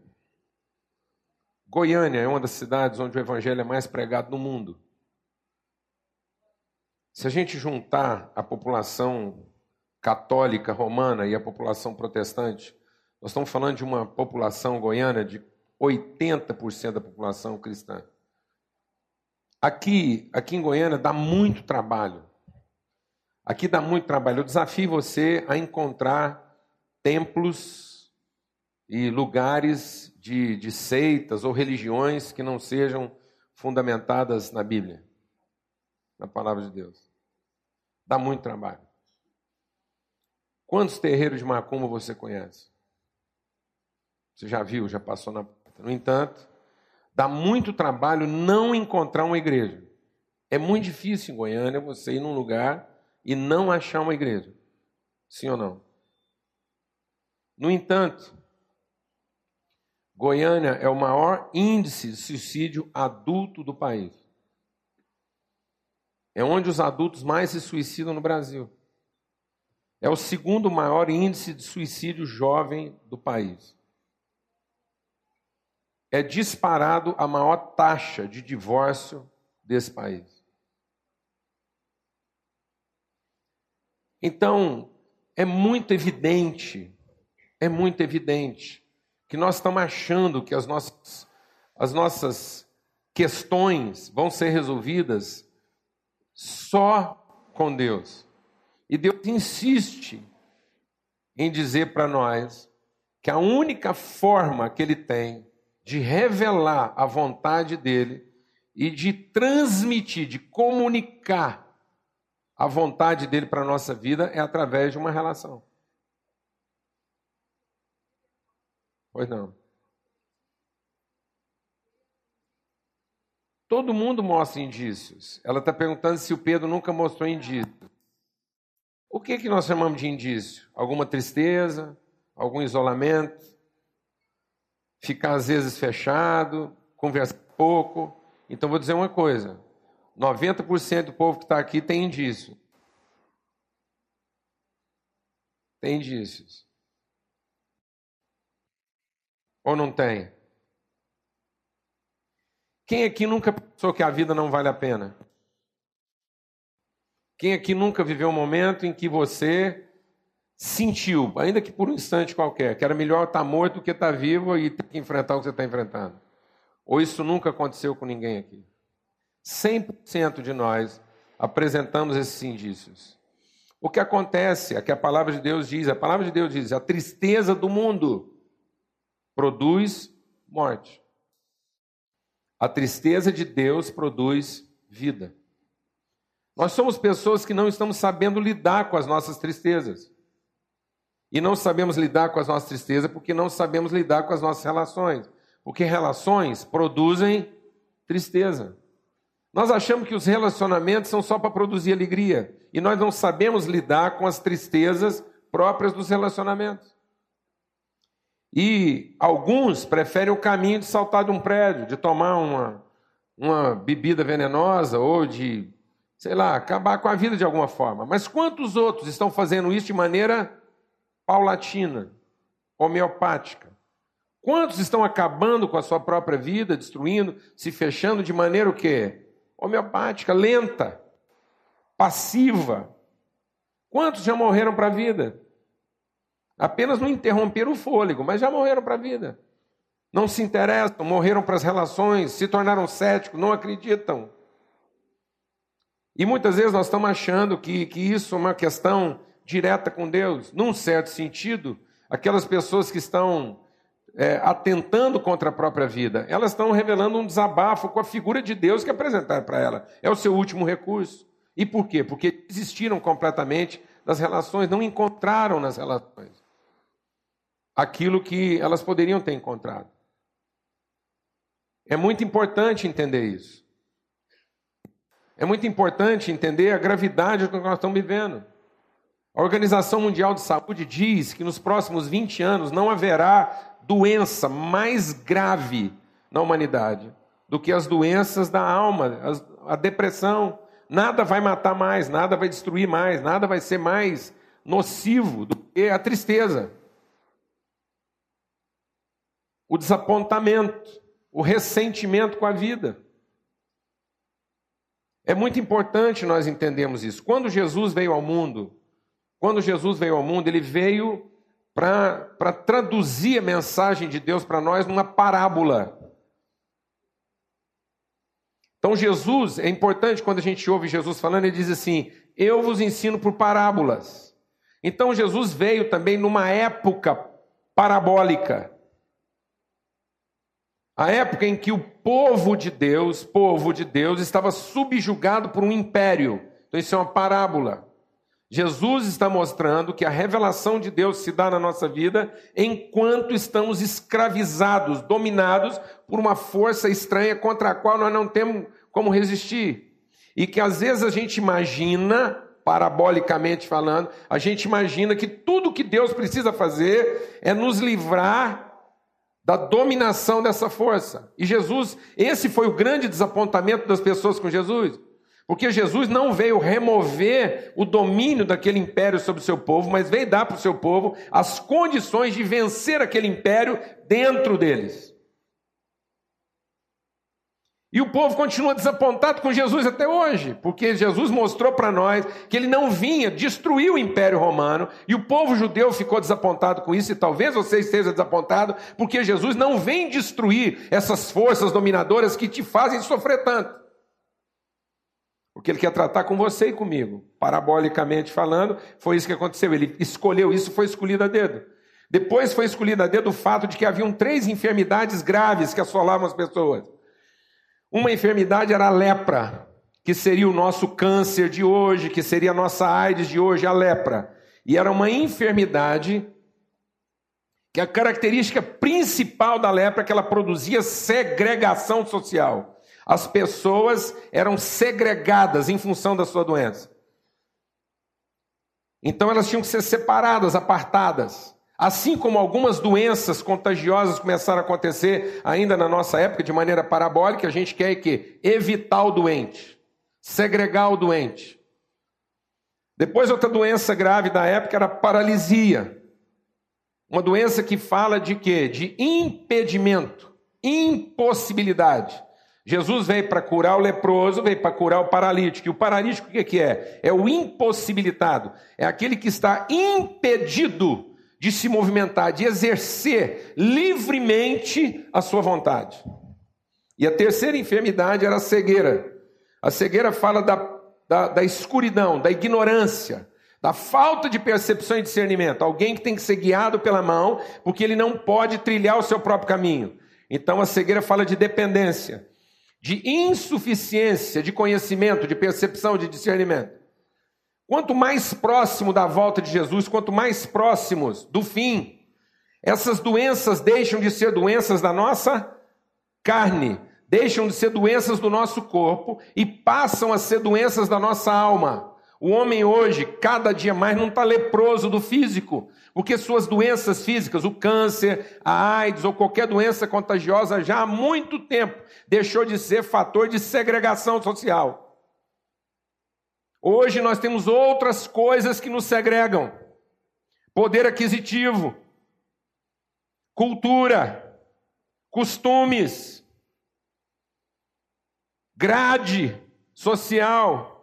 Goiânia é uma das cidades onde o evangelho é mais pregado no mundo. Se a gente juntar a população católica romana e a população protestante, nós estamos falando de uma população goiana de 80% da população cristã. Aqui, aqui em Goiânia dá muito trabalho. Aqui dá muito trabalho. Eu desafio você a encontrar templos e lugares de, de seitas ou religiões que não sejam fundamentadas na Bíblia, na palavra de Deus. Dá muito trabalho. Quantos terreiros de macumba você conhece? Você já viu, já passou na. No entanto, Dá muito trabalho não encontrar uma igreja. É muito difícil em Goiânia você ir num lugar e não achar uma igreja. Sim ou não? No entanto, Goiânia é o maior índice de suicídio adulto do país. É onde os adultos mais se suicidam no Brasil. É o segundo maior índice de suicídio jovem do país é disparado a maior taxa de divórcio desse país. Então, é muito evidente, é muito evidente que nós estamos achando que as nossas, as nossas questões vão ser resolvidas só com Deus. E Deus insiste em dizer para nós que a única forma que Ele tem de revelar a vontade dele e de transmitir, de comunicar a vontade dele para a nossa vida é através de uma relação. Pois não. Todo mundo mostra indícios. Ela está perguntando se o Pedro nunca mostrou indício. O que, que nós chamamos de indício? Alguma tristeza? Algum isolamento? Ficar às vezes fechado, conversar pouco. Então vou dizer uma coisa: 90% do povo que está aqui tem indício. Tem indícios. Ou não tem? Quem aqui nunca pensou que a vida não vale a pena? Quem aqui nunca viveu um momento em que você sentiu, ainda que por um instante qualquer, que era melhor estar morto do que estar vivo e ter que enfrentar o que você está enfrentando. Ou isso nunca aconteceu com ninguém aqui? 100% de nós apresentamos esses indícios. O que acontece é que a palavra de Deus diz, a palavra de Deus diz, a tristeza do mundo produz morte. A tristeza de Deus produz vida. Nós somos pessoas que não estamos sabendo lidar com as nossas tristezas. E não sabemos lidar com as nossas tristezas porque não sabemos lidar com as nossas relações. Porque relações produzem tristeza. Nós achamos que os relacionamentos são só para produzir alegria. E nós não sabemos lidar com as tristezas próprias dos relacionamentos. E alguns preferem o caminho de saltar de um prédio, de tomar uma, uma bebida venenosa ou de, sei lá, acabar com a vida de alguma forma. Mas quantos outros estão fazendo isso de maneira paulatina, homeopática. Quantos estão acabando com a sua própria vida, destruindo, se fechando de maneira o quê? Homeopática, lenta, passiva. Quantos já morreram para a vida? Apenas não interromperam o fôlego, mas já morreram para a vida. Não se interessam, morreram para as relações, se tornaram céticos, não acreditam. E muitas vezes nós estamos achando que, que isso é uma questão direta com Deus. Num certo sentido, aquelas pessoas que estão é, atentando contra a própria vida, elas estão revelando um desabafo com a figura de Deus que apresentaram para ela. É o seu último recurso. E por quê? Porque desistiram completamente das relações, não encontraram nas relações aquilo que elas poderiam ter encontrado. É muito importante entender isso. É muito importante entender a gravidade do que nós estamos vivendo. A Organização Mundial de Saúde diz que nos próximos 20 anos não haverá doença mais grave na humanidade do que as doenças da alma, a depressão. Nada vai matar mais, nada vai destruir mais, nada vai ser mais nocivo do que a tristeza, o desapontamento, o ressentimento com a vida. É muito importante nós entendermos isso. Quando Jesus veio ao mundo, quando Jesus veio ao mundo, ele veio para traduzir a mensagem de Deus para nós numa parábola. Então, Jesus, é importante quando a gente ouve Jesus falando, ele diz assim: Eu vos ensino por parábolas. Então, Jesus veio também numa época parabólica. A época em que o povo de Deus, povo de Deus, estava subjugado por um império. Então, isso é uma parábola. Jesus está mostrando que a revelação de Deus se dá na nossa vida enquanto estamos escravizados, dominados por uma força estranha contra a qual nós não temos como resistir. E que às vezes a gente imagina, parabolicamente falando, a gente imagina que tudo que Deus precisa fazer é nos livrar da dominação dessa força. E Jesus, esse foi o grande desapontamento das pessoas com Jesus. Porque Jesus não veio remover o domínio daquele império sobre o seu povo, mas veio dar para o seu povo as condições de vencer aquele império dentro deles. E o povo continua desapontado com Jesus até hoje, porque Jesus mostrou para nós que ele não vinha destruir o Império Romano, e o povo judeu ficou desapontado com isso, e talvez você esteja desapontado, porque Jesus não vem destruir essas forças dominadoras que te fazem sofrer tanto. Porque ele quer tratar com você e comigo. Parabolicamente falando, foi isso que aconteceu. Ele escolheu isso, foi escolhido a dedo. Depois foi escolhido a dedo o fato de que haviam três enfermidades graves que assolavam as pessoas. Uma enfermidade era a lepra, que seria o nosso câncer de hoje, que seria a nossa AIDS de hoje, a lepra. E era uma enfermidade que a característica principal da lepra é que ela produzia segregação social. As pessoas eram segregadas em função da sua doença. Então elas tinham que ser separadas, apartadas. Assim como algumas doenças contagiosas começaram a acontecer ainda na nossa época de maneira parabólica, a gente quer que evitar o doente, segregar o doente. Depois outra doença grave da época era a paralisia. Uma doença que fala de quê? De impedimento, impossibilidade. Jesus veio para curar o leproso, veio para curar o paralítico. E o paralítico o que é? É o impossibilitado. É aquele que está impedido de se movimentar, de exercer livremente a sua vontade. E a terceira enfermidade era a cegueira. A cegueira fala da, da, da escuridão, da ignorância, da falta de percepção e discernimento. Alguém que tem que ser guiado pela mão, porque ele não pode trilhar o seu próprio caminho. Então a cegueira fala de dependência de insuficiência de conhecimento, de percepção, de discernimento. Quanto mais próximo da volta de Jesus, quanto mais próximos do fim, essas doenças deixam de ser doenças da nossa carne, deixam de ser doenças do nosso corpo e passam a ser doenças da nossa alma. O homem hoje, cada dia mais, não está leproso do físico, porque suas doenças físicas, o câncer, a AIDS ou qualquer doença contagiosa, já há muito tempo deixou de ser fator de segregação social. Hoje nós temos outras coisas que nos segregam: poder aquisitivo, cultura, costumes, grade social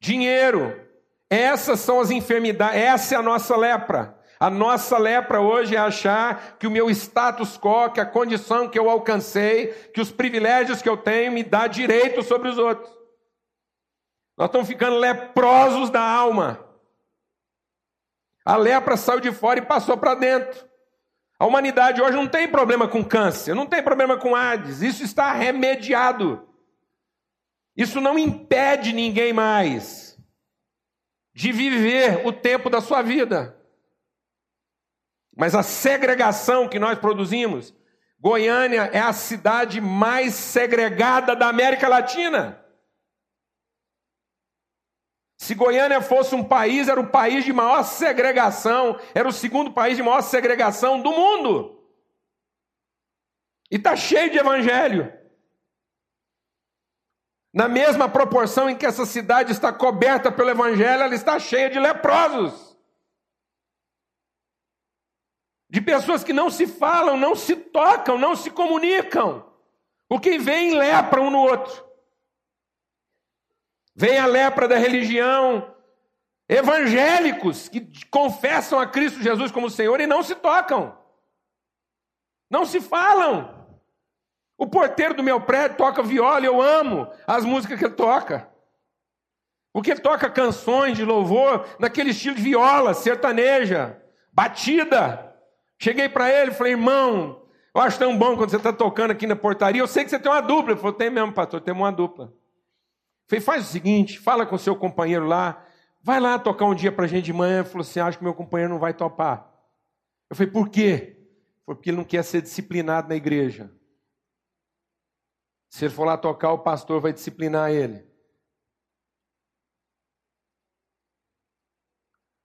dinheiro. Essas são as enfermidades, essa é a nossa lepra. A nossa lepra hoje é achar que o meu status quo, que a condição que eu alcancei, que os privilégios que eu tenho me dá direito sobre os outros. Nós estamos ficando leprosos da alma. A lepra saiu de fora e passou para dentro. A humanidade hoje não tem problema com câncer, não tem problema com AIDS, isso está remediado. Isso não impede ninguém mais de viver o tempo da sua vida. Mas a segregação que nós produzimos, Goiânia é a cidade mais segregada da América Latina. Se Goiânia fosse um país, era o país de maior segregação, era o segundo país de maior segregação do mundo. E está cheio de evangelho. Na mesma proporção em que essa cidade está coberta pelo evangelho, ela está cheia de leprosos. De pessoas que não se falam, não se tocam, não se comunicam. Porque vem lepra um no outro. Vem a lepra da religião. Evangélicos que confessam a Cristo Jesus como Senhor e não se tocam. Não se falam. O porteiro do meu prédio toca viola, eu amo as músicas que ele toca. Porque ele toca canções de louvor naquele estilo de viola, sertaneja, batida. Cheguei para ele falei, irmão, eu acho tão bom quando você está tocando aqui na portaria. Eu sei que você tem uma dupla. Ele falou, tem mesmo, pastor, temos uma dupla. Falei, faz o seguinte, fala com o seu companheiro lá, vai lá tocar um dia para a gente de manhã. Ele falou assim, acho que meu companheiro não vai topar. Eu falei, por quê? Foi porque ele não quer ser disciplinado na igreja. Se ele for lá tocar, o pastor vai disciplinar ele.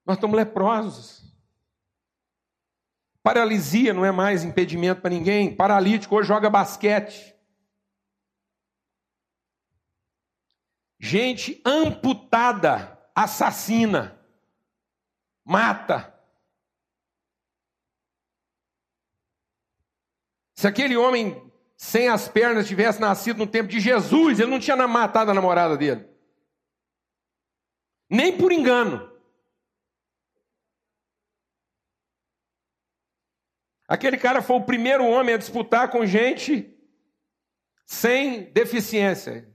Nós estamos leprosos. Paralisia não é mais impedimento para ninguém. Paralítico hoje joga basquete. Gente amputada, assassina, mata. Se aquele homem sem as pernas tivesse nascido no tempo de Jesus, ele não tinha matado a namorada dele. Nem por engano. Aquele cara foi o primeiro homem a disputar com gente sem deficiência.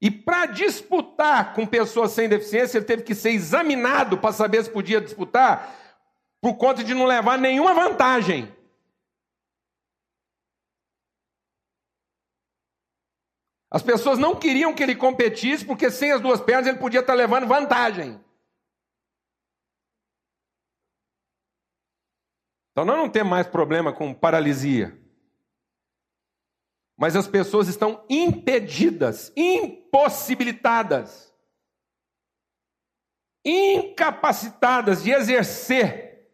E para disputar com pessoas sem deficiência, ele teve que ser examinado para saber se podia disputar, por conta de não levar nenhuma vantagem. As pessoas não queriam que ele competisse, porque sem as duas pernas ele podia estar levando vantagem. Então nós não temos mais problema com paralisia. Mas as pessoas estão impedidas, impossibilitadas, incapacitadas de exercer,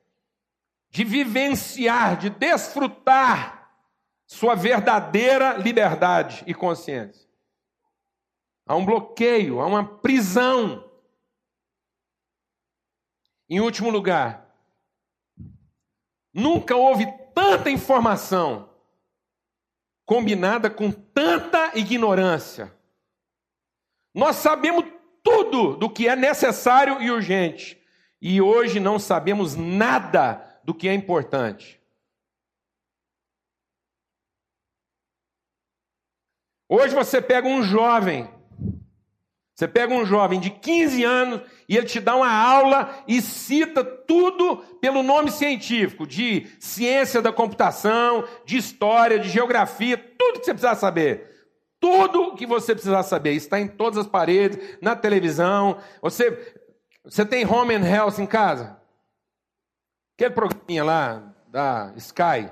de vivenciar, de desfrutar sua verdadeira liberdade e consciência. Há um bloqueio, há uma prisão. Em último lugar, nunca houve tanta informação combinada com tanta ignorância. Nós sabemos tudo do que é necessário e urgente, e hoje não sabemos nada do que é importante. Hoje você pega um jovem você pega um jovem de 15 anos e ele te dá uma aula e cita tudo pelo nome científico, de ciência da computação, de história, de geografia, tudo que você precisar saber. Tudo que você precisar saber está em todas as paredes, na televisão. Você, você tem Home and Health em casa? Aquele programinha lá da Sky,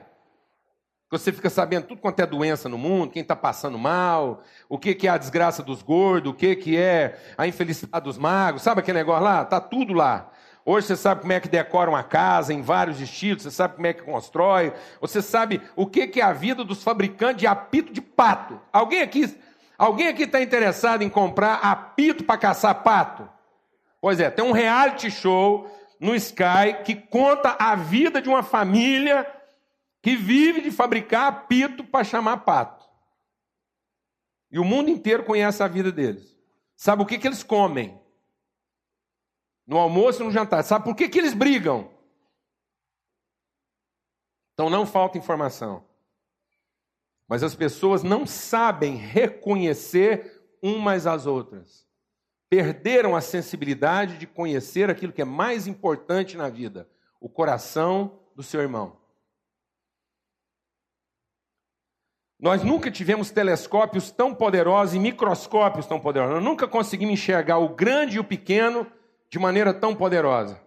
você fica sabendo tudo quanto é doença no mundo, quem está passando mal, o que, que é a desgraça dos gordos, o que, que é a infelicidade dos magos, sabe aquele negócio lá? Está tudo lá. Hoje você sabe como é que decora uma casa em vários estilos, você sabe como é que constrói, você sabe o que, que é a vida dos fabricantes de apito de pato. Alguém aqui alguém aqui está interessado em comprar apito para caçar pato? Pois é, tem um reality show no Sky que conta a vida de uma família que vive de fabricar apito para chamar pato. E o mundo inteiro conhece a vida deles. Sabe o que, que eles comem? No almoço e no jantar. Sabe por que, que eles brigam? Então não falta informação. Mas as pessoas não sabem reconhecer umas às outras. Perderam a sensibilidade de conhecer aquilo que é mais importante na vida: o coração do seu irmão. Nós nunca tivemos telescópios tão poderosos e microscópios tão poderosos. Nós nunca conseguimos enxergar o grande e o pequeno de maneira tão poderosa.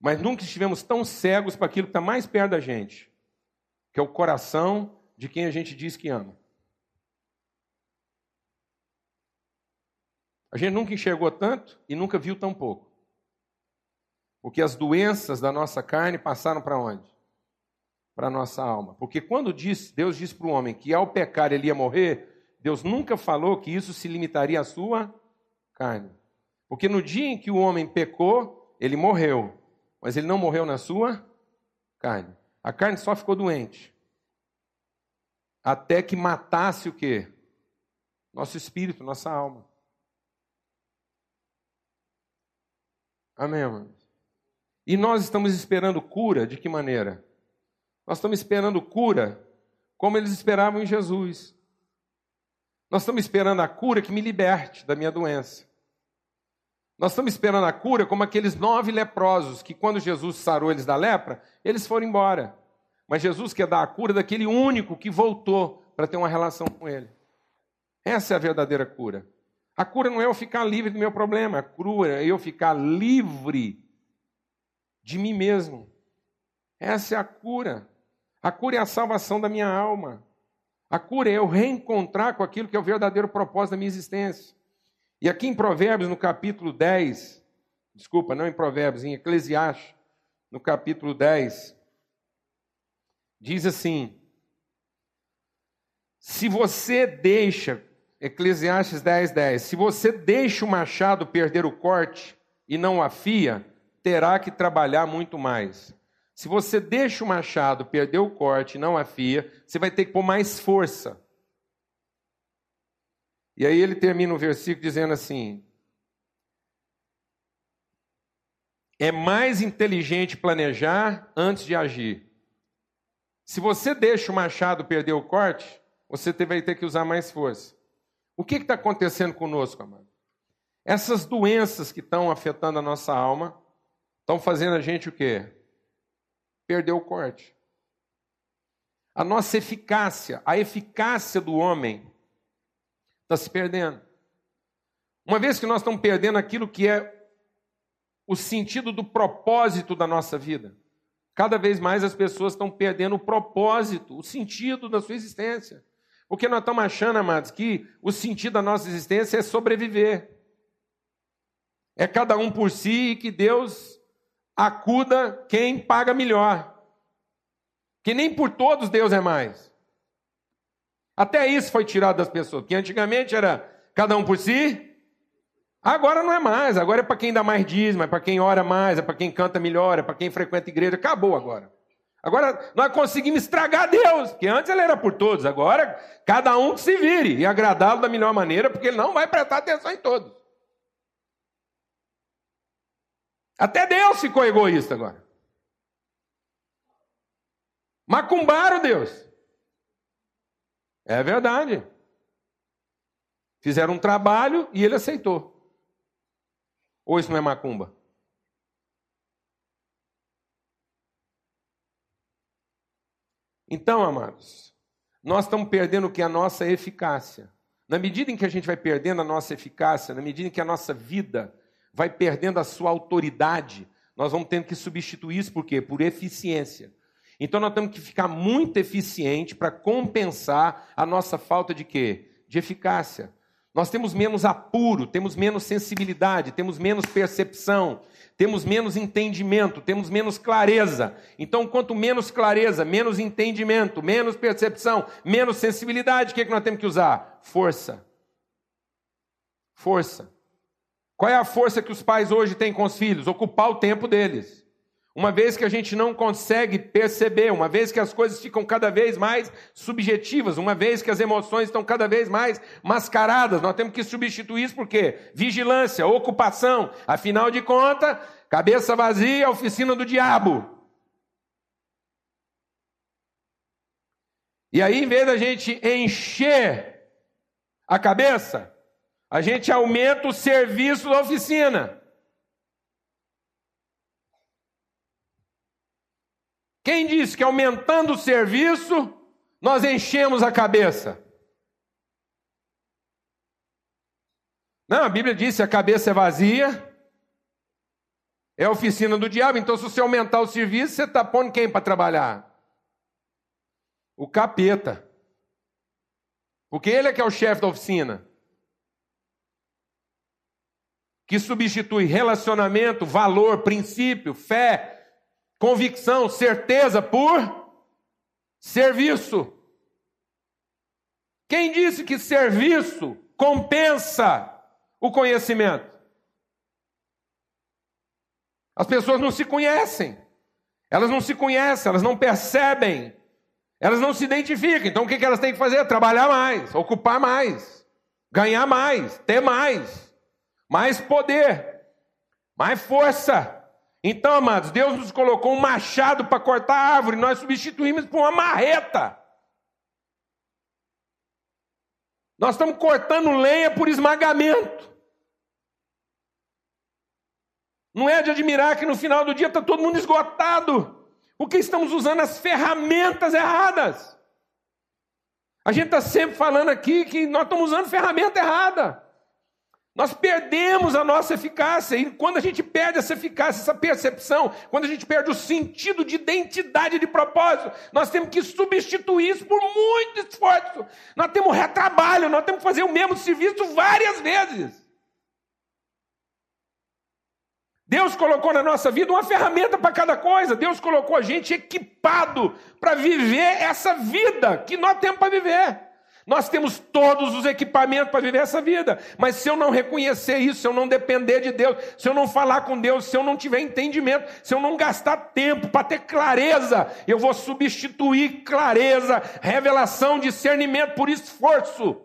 Mas nunca estivemos tão cegos para aquilo que está mais perto da gente, que é o coração de quem a gente diz que ama. A gente nunca enxergou tanto e nunca viu tão pouco. Porque as doenças da nossa carne passaram para onde? Para a nossa alma. Porque quando diz, Deus disse para o homem que ao pecar ele ia morrer, Deus nunca falou que isso se limitaria à sua carne. Porque no dia em que o homem pecou, ele morreu. Mas ele não morreu na sua carne. A carne só ficou doente. Até que matasse o quê? Nosso espírito, nossa alma. Amém, irmãos? E nós estamos esperando cura de que maneira? Nós estamos esperando cura como eles esperavam em Jesus. Nós estamos esperando a cura que me liberte da minha doença. Nós estamos esperando a cura como aqueles nove leprosos que, quando Jesus sarou eles da lepra, eles foram embora. Mas Jesus quer dar a cura daquele único que voltou para ter uma relação com ele. Essa é a verdadeira cura. A cura não é eu ficar livre do meu problema, a cura é eu ficar livre de mim mesmo. Essa é a cura. A cura é a salvação da minha alma. A cura é eu reencontrar com aquilo que é o verdadeiro propósito da minha existência. E aqui em Provérbios, no capítulo 10, desculpa, não em Provérbios, em Eclesiastes, no capítulo 10, diz assim: Se você deixa Eclesiastes 10, 10. Se você deixa o machado perder o corte e não afia, terá que trabalhar muito mais. Se você deixa o machado perder o corte e não afia, você vai ter que pôr mais força. E aí ele termina o versículo dizendo assim: É mais inteligente planejar antes de agir. Se você deixa o machado perder o corte, você vai ter que usar mais força. O que está acontecendo conosco, amado? Essas doenças que estão afetando a nossa alma estão fazendo a gente o quê? Perder o corte. A nossa eficácia, a eficácia do homem está se perdendo. Uma vez que nós estamos perdendo aquilo que é o sentido do propósito da nossa vida, cada vez mais as pessoas estão perdendo o propósito, o sentido da sua existência. Porque nós estamos achando, amados, que o sentido da nossa existência é sobreviver. É cada um por si e que Deus acuda quem paga melhor. Que nem por todos Deus é mais. Até isso foi tirado das pessoas, que antigamente era cada um por si, agora não é mais, agora é para quem dá mais dízimo, é para quem ora mais, é para quem canta melhor, é para quem frequenta igreja, acabou agora. Agora nós conseguimos estragar Deus, porque antes ele era por todos, agora cada um que se vire e agradá-lo da melhor maneira, porque ele não vai prestar atenção em todos. Até Deus ficou egoísta agora. Macumbaram Deus. É verdade. Fizeram um trabalho e ele aceitou. Ou isso não é macumba? Então, amados, nós estamos perdendo o que é a nossa eficácia. Na medida em que a gente vai perdendo a nossa eficácia, na medida em que a nossa vida vai perdendo a sua autoridade, nós vamos tendo que substituir isso por quê? Por eficiência. Então nós temos que ficar muito eficiente para compensar a nossa falta de quê? De eficácia. Nós temos menos apuro, temos menos sensibilidade, temos menos percepção, temos menos entendimento, temos menos clareza. Então, quanto menos clareza, menos entendimento, menos percepção, menos sensibilidade, o que, é que nós temos que usar? Força. Força. Qual é a força que os pais hoje têm com os filhos? Ocupar o tempo deles. Uma vez que a gente não consegue perceber, uma vez que as coisas ficam cada vez mais subjetivas, uma vez que as emoções estão cada vez mais mascaradas, nós temos que substituir isso por quê? Vigilância, ocupação. Afinal de contas, cabeça vazia, oficina do diabo. E aí, em vez da gente encher a cabeça, a gente aumenta o serviço da oficina. Quem disse que aumentando o serviço, nós enchemos a cabeça. Não, a Bíblia diz: se a cabeça é vazia, é a oficina do diabo. Então, se você aumentar o serviço, você está pondo quem para trabalhar? O capeta. Porque ele é que é o chefe da oficina. Que substitui relacionamento, valor, princípio, fé, convicção, certeza por serviço. Quem disse que serviço compensa o conhecimento. As pessoas não se conhecem. Elas não se conhecem, elas não percebem, elas não se identificam. Então o que elas têm que fazer? Trabalhar mais, ocupar mais, ganhar mais, ter mais, mais poder, mais força. Então, amados, Deus nos colocou um machado para cortar a árvore, nós substituímos por uma marreta. Nós estamos cortando lenha por esmagamento. Não é de admirar que no final do dia está todo mundo esgotado, porque estamos usando as ferramentas erradas. A gente está sempre falando aqui que nós estamos usando ferramenta errada. Nós perdemos a nossa eficácia, e quando a gente perde essa eficácia, essa percepção, quando a gente perde o sentido de identidade, de propósito, nós temos que substituir isso por muito esforço. Nós temos retrabalho, nós temos que fazer o mesmo serviço várias vezes. Deus colocou na nossa vida uma ferramenta para cada coisa. Deus colocou a gente equipado para viver essa vida que nós temos para viver. Nós temos todos os equipamentos para viver essa vida, mas se eu não reconhecer isso, se eu não depender de Deus, se eu não falar com Deus, se eu não tiver entendimento, se eu não gastar tempo para ter clareza, eu vou substituir clareza, revelação, discernimento por esforço.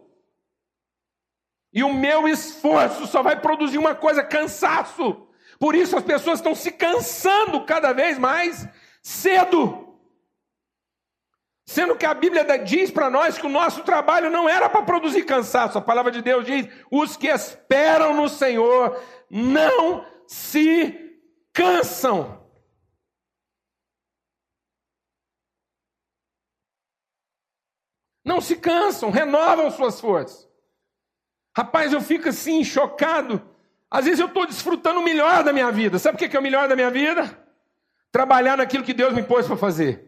E o meu esforço só vai produzir uma coisa: cansaço. Por isso as pessoas estão se cansando cada vez mais cedo. Sendo que a Bíblia diz para nós que o nosso trabalho não era para produzir cansaço. A palavra de Deus diz: os que esperam no Senhor não se cansam. Não se cansam, renovam suas forças. Rapaz, eu fico assim, chocado às vezes eu estou desfrutando o melhor da minha vida. Sabe o que é o melhor da minha vida? Trabalhar naquilo que Deus me pôs para fazer.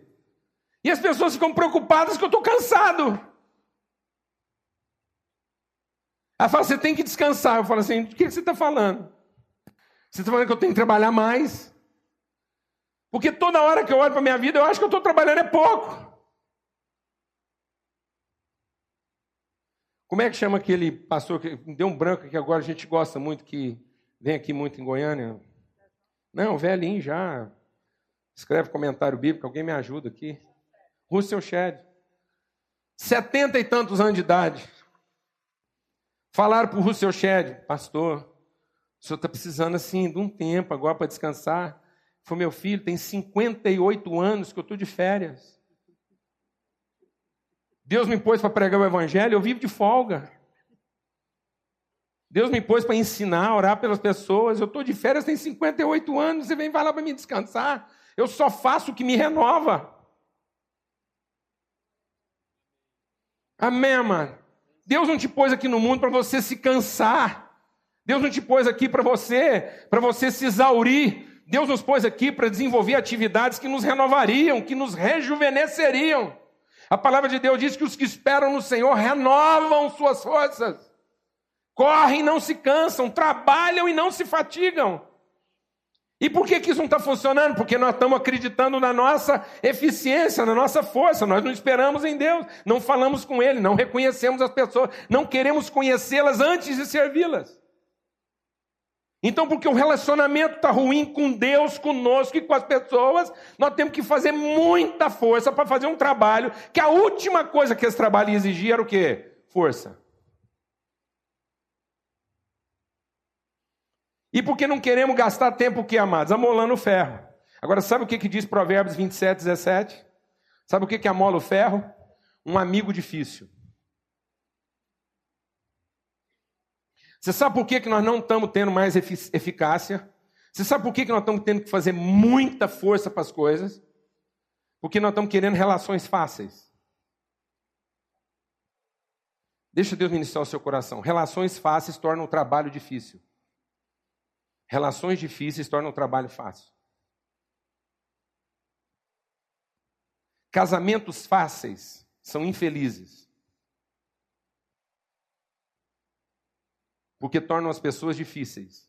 E as pessoas ficam preocupadas que eu estou cansado. Ela fala, você tem que descansar. Eu falo assim, o que você está falando? Você está falando que eu tenho que trabalhar mais? Porque toda hora que eu olho para a minha vida, eu acho que eu estou trabalhando é pouco. Como é que chama aquele pastor que deu um branco que agora a gente gosta muito, que vem aqui muito em Goiânia? Não, velhinho já. Escreve comentário bíblico, alguém me ajuda aqui. Russell Shedd. Setenta e tantos anos de idade. Falaram para o Russell Shedd, pastor, o senhor está precisando assim de um tempo agora para descansar. Foi meu filho, tem 58 anos que eu estou de férias. Deus me pôs para pregar o evangelho, eu vivo de folga. Deus me pôs para ensinar, orar pelas pessoas. Eu estou de férias, tem 58 anos, você vem falar para mim descansar. Eu só faço o que me renova. Amém, mano? Deus não te pôs aqui no mundo para você se cansar. Deus não te pôs aqui para você, para você se exaurir. Deus nos pôs aqui para desenvolver atividades que nos renovariam, que nos rejuvenesceriam. A palavra de Deus diz que os que esperam no Senhor renovam suas forças, correm e não se cansam, trabalham e não se fatigam. E por que, que isso não está funcionando? Porque nós estamos acreditando na nossa eficiência, na nossa força, nós não esperamos em Deus, não falamos com Ele, não reconhecemos as pessoas, não queremos conhecê-las antes de servi-las. Então, porque o relacionamento está ruim com Deus, conosco e com as pessoas, nós temos que fazer muita força para fazer um trabalho que a última coisa que esse trabalho exigia era o quê? Força. E porque não queremos gastar tempo o que, amados? Amolando o ferro. Agora, sabe o que, que diz Provérbios 27, 17? Sabe o que, que amola o ferro? Um amigo difícil. Você sabe por que, que nós não estamos tendo mais eficácia? Você sabe por que, que nós estamos tendo que fazer muita força para as coisas? Porque nós estamos querendo relações fáceis. Deixa Deus ministrar o seu coração. Relações fáceis tornam o trabalho difícil. Relações difíceis tornam o trabalho fácil. Casamentos fáceis são infelizes. Porque tornam as pessoas difíceis.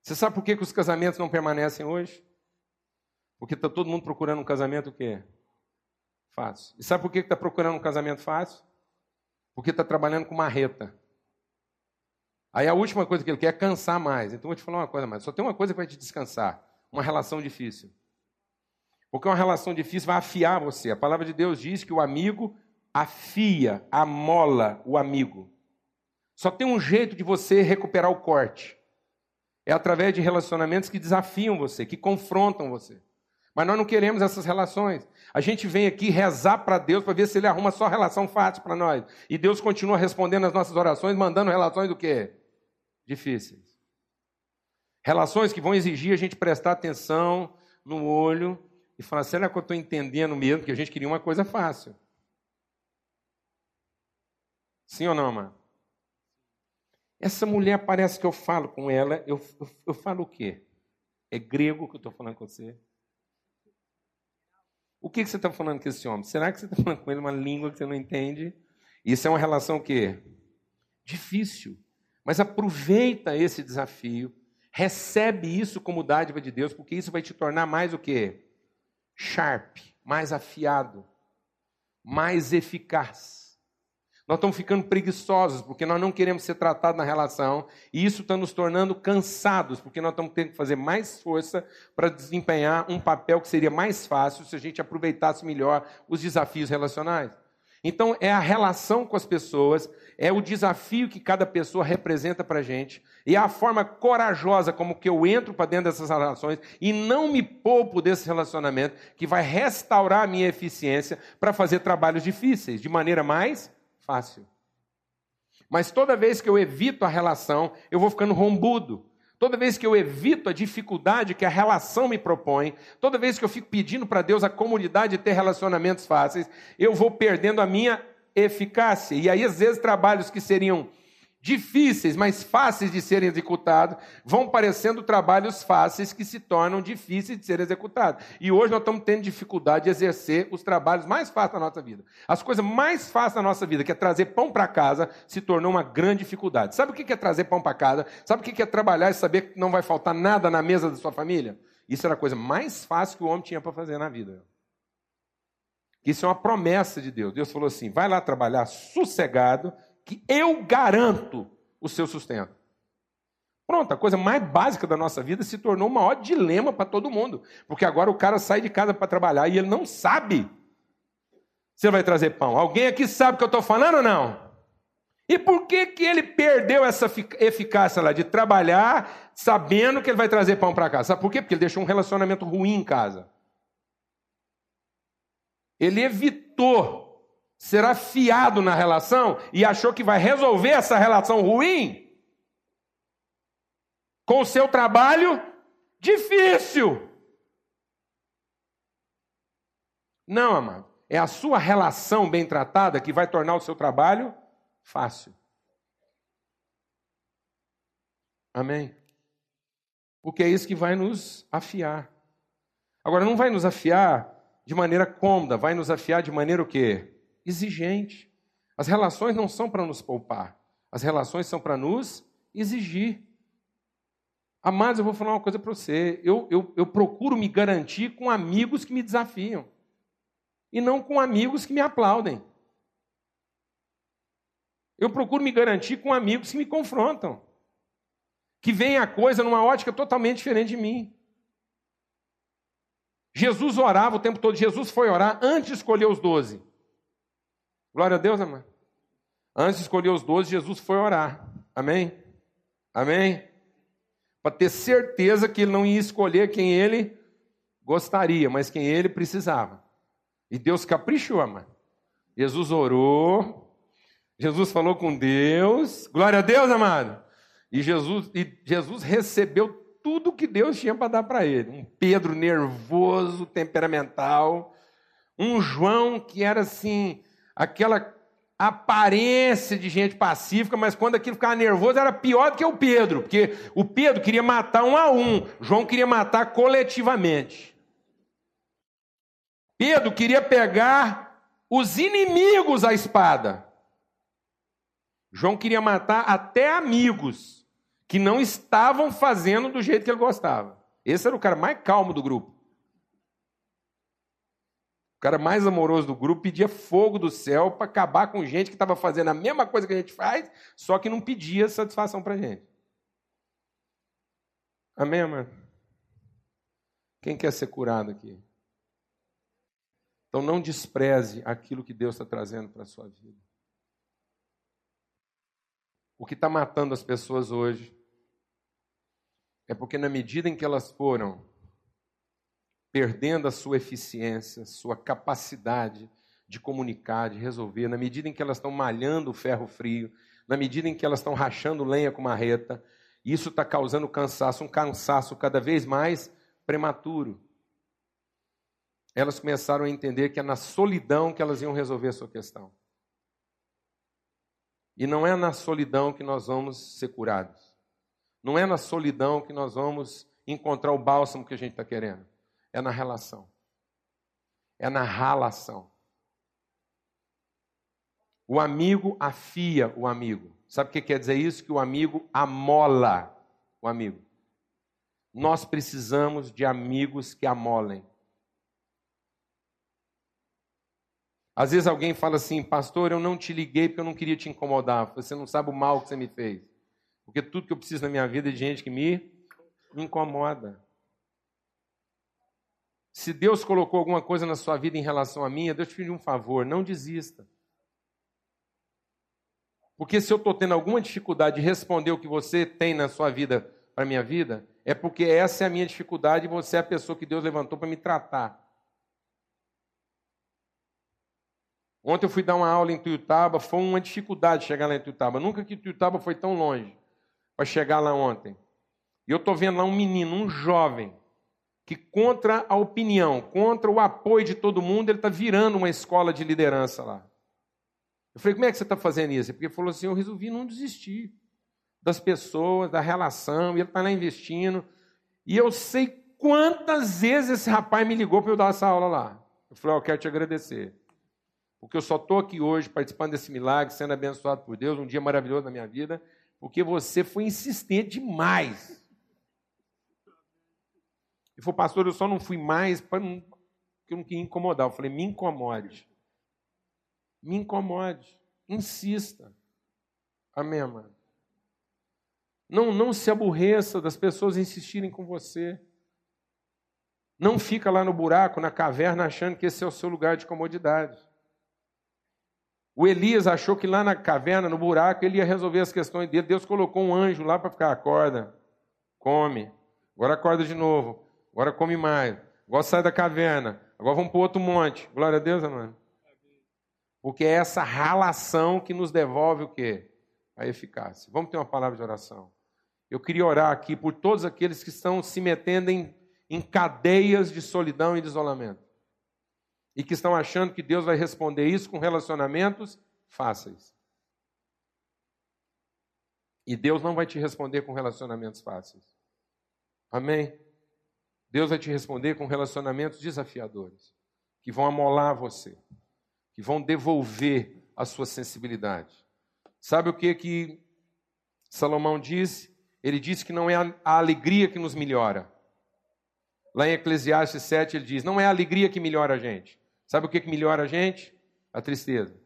Você sabe por que, que os casamentos não permanecem hoje? Porque está todo mundo procurando um casamento o quê? Fácil. E sabe por que está procurando um casamento fácil? Porque está trabalhando com marreta. Aí a última coisa que ele quer é cansar mais. Então eu vou te falar uma coisa mais. Só tem uma coisa que vai te descansar: uma relação difícil. Porque uma relação difícil vai afiar você. A palavra de Deus diz que o amigo afia, amola o amigo. Só tem um jeito de você recuperar o corte. É através de relacionamentos que desafiam você, que confrontam você. Mas nós não queremos essas relações. A gente vem aqui rezar para Deus para ver se Ele arruma só relação fácil para nós. E Deus continua respondendo as nossas orações, mandando relações do quê? Difíceis. Relações que vão exigir a gente prestar atenção no olho e falar: será que eu estou entendendo mesmo? Porque a gente queria uma coisa fácil. Sim ou não, mano? Essa mulher parece que eu falo com ela, eu, eu, eu falo o quê? É grego que eu estou falando com você? O que, que você está falando com esse homem? Será que você está falando com ele uma língua que você não entende? Isso é uma relação o quê? Difícil. Mas aproveita esse desafio, recebe isso como dádiva de Deus, porque isso vai te tornar mais o quê? Sharp, mais afiado, mais eficaz. Nós estamos ficando preguiçosos porque nós não queremos ser tratados na relação e isso está nos tornando cansados porque nós estamos tendo que fazer mais força para desempenhar um papel que seria mais fácil se a gente aproveitasse melhor os desafios relacionais. Então, é a relação com as pessoas, é o desafio que cada pessoa representa para a gente, e é a forma corajosa como que eu entro para dentro dessas relações e não me poupo desse relacionamento que vai restaurar a minha eficiência para fazer trabalhos difíceis de maneira mais fácil. Mas toda vez que eu evito a relação, eu vou ficando rombudo. Toda vez que eu evito a dificuldade que a relação me propõe, toda vez que eu fico pedindo para Deus a comunidade de ter relacionamentos fáceis, eu vou perdendo a minha eficácia. E aí, às vezes, trabalhos que seriam difíceis, mas fáceis de serem executados, vão parecendo trabalhos fáceis que se tornam difíceis de serem executados. E hoje nós estamos tendo dificuldade de exercer os trabalhos mais fáceis da nossa vida. As coisas mais fáceis da nossa vida, que é trazer pão para casa, se tornou uma grande dificuldade. Sabe o que é trazer pão para casa? Sabe o que é trabalhar e saber que não vai faltar nada na mesa da sua família? Isso era a coisa mais fácil que o homem tinha para fazer na vida. Isso é uma promessa de Deus. Deus falou assim: vai lá trabalhar sossegado, que eu garanto o seu sustento. Pronto, a coisa mais básica da nossa vida se tornou um maior dilema para todo mundo. Porque agora o cara sai de casa para trabalhar e ele não sabe se vai trazer pão. Alguém aqui sabe o que eu estou falando ou não? E por que, que ele perdeu essa eficácia lá de trabalhar sabendo que ele vai trazer pão para casa? Sabe por quê? Porque ele deixou um relacionamento ruim em casa. Ele evitou ser afiado na relação e achou que vai resolver essa relação ruim com o seu trabalho difícil. Não, amado. É a sua relação bem tratada que vai tornar o seu trabalho fácil. Amém? Porque é isso que vai nos afiar. Agora, não vai nos afiar de maneira cômoda, vai nos afiar de maneira o quê? exigente. As relações não são para nos poupar, as relações são para nos exigir. Amados, eu vou falar uma coisa para você. Eu, eu, eu procuro me garantir com amigos que me desafiam e não com amigos que me aplaudem. Eu procuro me garantir com amigos que me confrontam, que veem a coisa numa ótica totalmente diferente de mim. Jesus orava o tempo todo. Jesus foi orar antes de escolher os doze. Glória a Deus, amém. Antes de escolher os doze, Jesus foi orar. Amém? Amém? Para ter certeza que ele não ia escolher quem ele gostaria, mas quem ele precisava. E Deus caprichou, amém. Jesus orou, Jesus falou com Deus, glória a Deus, amado. E Jesus, e Jesus recebeu tudo que Deus tinha para dar para ele. Um Pedro nervoso, temperamental, um João que era assim, aquela aparência de gente pacífica, mas quando aquilo ficava nervoso era pior do que o Pedro, porque o Pedro queria matar um a um, João queria matar coletivamente. Pedro queria pegar os inimigos à espada. João queria matar até amigos que não estavam fazendo do jeito que ele gostava. Esse era o cara mais calmo do grupo. O cara mais amoroso do grupo pedia fogo do céu para acabar com gente que estava fazendo a mesma coisa que a gente faz, só que não pedia satisfação para a gente. Amém, mano? Quem quer ser curado aqui? Então não despreze aquilo que Deus está trazendo para a sua vida. O que está matando as pessoas hoje é porque, na medida em que elas foram perdendo a sua eficiência, sua capacidade de comunicar, de resolver, na medida em que elas estão malhando o ferro frio, na medida em que elas estão rachando lenha com marreta, isso está causando cansaço, um cansaço cada vez mais prematuro. Elas começaram a entender que é na solidão que elas iam resolver a sua questão. E não é na solidão que nós vamos ser curados. Não é na solidão que nós vamos encontrar o bálsamo que a gente está querendo. É na relação. É na relação. O amigo afia o amigo. Sabe o que quer dizer isso? Que o amigo amola o amigo. Nós precisamos de amigos que amolem. Às vezes alguém fala assim, pastor, eu não te liguei porque eu não queria te incomodar. Você não sabe o mal que você me fez. Porque tudo que eu preciso na minha vida é de gente que me incomoda. Se Deus colocou alguma coisa na sua vida em relação a mim, Deus te pediu um favor, não desista. Porque se eu estou tendo alguma dificuldade de responder o que você tem na sua vida para a minha vida, é porque essa é a minha dificuldade e você é a pessoa que Deus levantou para me tratar. Ontem eu fui dar uma aula em Tuiutaba, foi uma dificuldade chegar lá em Tuiutaba. Nunca que Tuiutaba foi tão longe para chegar lá ontem. E eu estou vendo lá um menino, um jovem, que contra a opinião, contra o apoio de todo mundo, ele está virando uma escola de liderança lá. Eu falei, como é que você está fazendo isso? Porque ele falou assim, eu resolvi não desistir das pessoas, da relação, e ele está lá investindo. E eu sei quantas vezes esse rapaz me ligou para eu dar essa aula lá. Eu falei, oh, eu quero te agradecer. Porque eu só estou aqui hoje participando desse milagre, sendo abençoado por Deus, um dia maravilhoso na minha vida, porque você foi insistente demais. Ele falou, pastor, eu só não fui mais para porque eu não queria incomodar. Eu falei, me incomode. Me incomode. Insista. Amém, amado? Não, não se aborreça das pessoas insistirem com você. Não fica lá no buraco, na caverna, achando que esse é o seu lugar de comodidade. O Elias achou que lá na caverna, no buraco, ele ia resolver as questões dele. Deus colocou um anjo lá para ficar, acorda, come, agora acorda de novo agora come mais, agora sai da caverna, agora vamos para outro monte. Glória a Deus, amado. Porque é essa relação que nos devolve o quê? A eficácia. Vamos ter uma palavra de oração. Eu queria orar aqui por todos aqueles que estão se metendo em, em cadeias de solidão e de isolamento. E que estão achando que Deus vai responder isso com relacionamentos fáceis. E Deus não vai te responder com relacionamentos fáceis. Amém? Deus vai te responder com relacionamentos desafiadores, que vão amolar você, que vão devolver a sua sensibilidade. Sabe o que que Salomão disse? Ele disse que não é a alegria que nos melhora. Lá em Eclesiastes 7 ele diz: não é a alegria que melhora a gente. Sabe o que, que melhora a gente? A tristeza.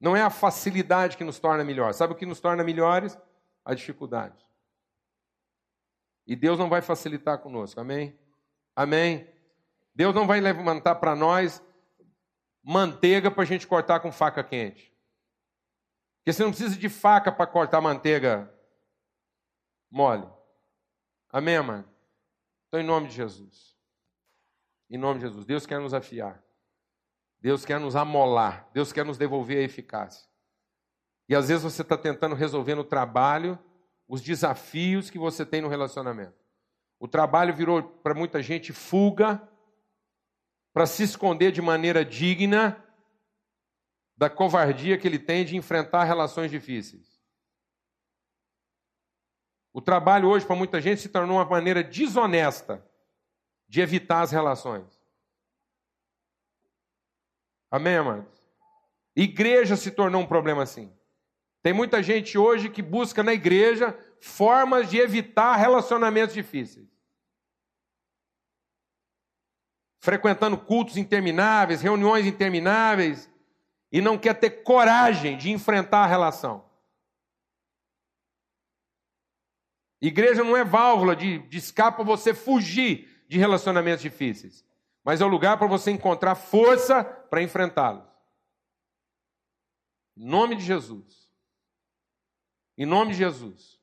Não é a facilidade que nos torna melhor. Sabe o que nos torna melhores? A dificuldade. E Deus não vai facilitar conosco, amém? Amém? Deus não vai levantar para nós manteiga para a gente cortar com faca quente. Porque você não precisa de faca para cortar manteiga mole. Amém, mano? Então, em nome de Jesus. Em nome de Jesus. Deus quer nos afiar. Deus quer nos amolar. Deus quer nos devolver a eficácia. E às vezes você está tentando resolver no trabalho os desafios que você tem no relacionamento. O trabalho virou para muita gente fuga, para se esconder de maneira digna, da covardia que ele tem de enfrentar relações difíceis. O trabalho hoje, para muita gente, se tornou uma maneira desonesta de evitar as relações. Amém, amados? Igreja se tornou um problema assim. Tem muita gente hoje que busca na igreja formas de evitar relacionamentos difíceis. Frequentando cultos intermináveis, reuniões intermináveis, e não quer ter coragem de enfrentar a relação. Igreja não é válvula de, de escape para você fugir de relacionamentos difíceis, mas é o lugar para você encontrar força para enfrentá-los. Em nome de Jesus. Em nome de Jesus.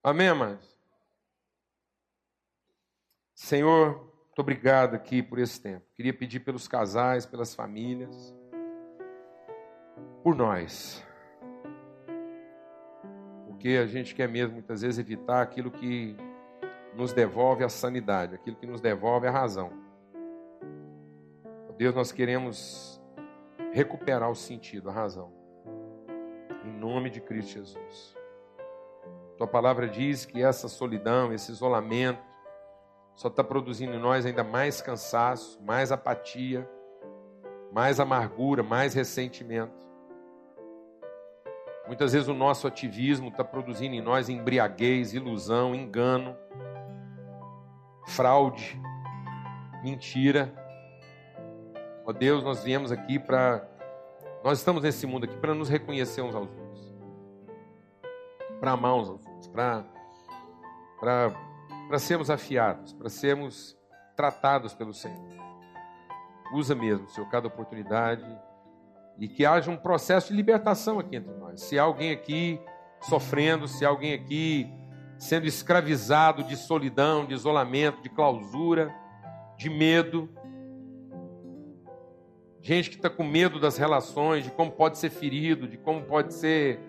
Amém, amados? Senhor, muito obrigado aqui por esse tempo. Queria pedir pelos casais, pelas famílias por nós. Porque a gente quer mesmo muitas vezes evitar aquilo que nos devolve a sanidade, aquilo que nos devolve a razão. Deus, nós queremos recuperar o sentido, a razão. Em nome de Cristo Jesus. Tua palavra diz que essa solidão, esse isolamento, só está produzindo em nós ainda mais cansaço, mais apatia, mais amargura, mais ressentimento. Muitas vezes o nosso ativismo está produzindo em nós embriaguez, ilusão, engano, fraude, mentira. Ó Deus, nós viemos aqui para. Nós estamos nesse mundo aqui para nos reconhecer uns aos outros, para amar uns aos outros, para sermos afiados, para sermos tratados pelo Senhor. Usa mesmo, Senhor, cada oportunidade e que haja um processo de libertação aqui entre nós. Se há alguém aqui sofrendo, se há alguém aqui sendo escravizado de solidão, de isolamento, de clausura, de medo, gente que está com medo das relações, de como pode ser ferido, de como pode ser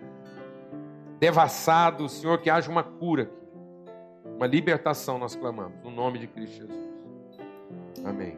devassado, Senhor, que haja uma cura uma libertação, nós clamamos, no nome de Cristo Jesus. Amém.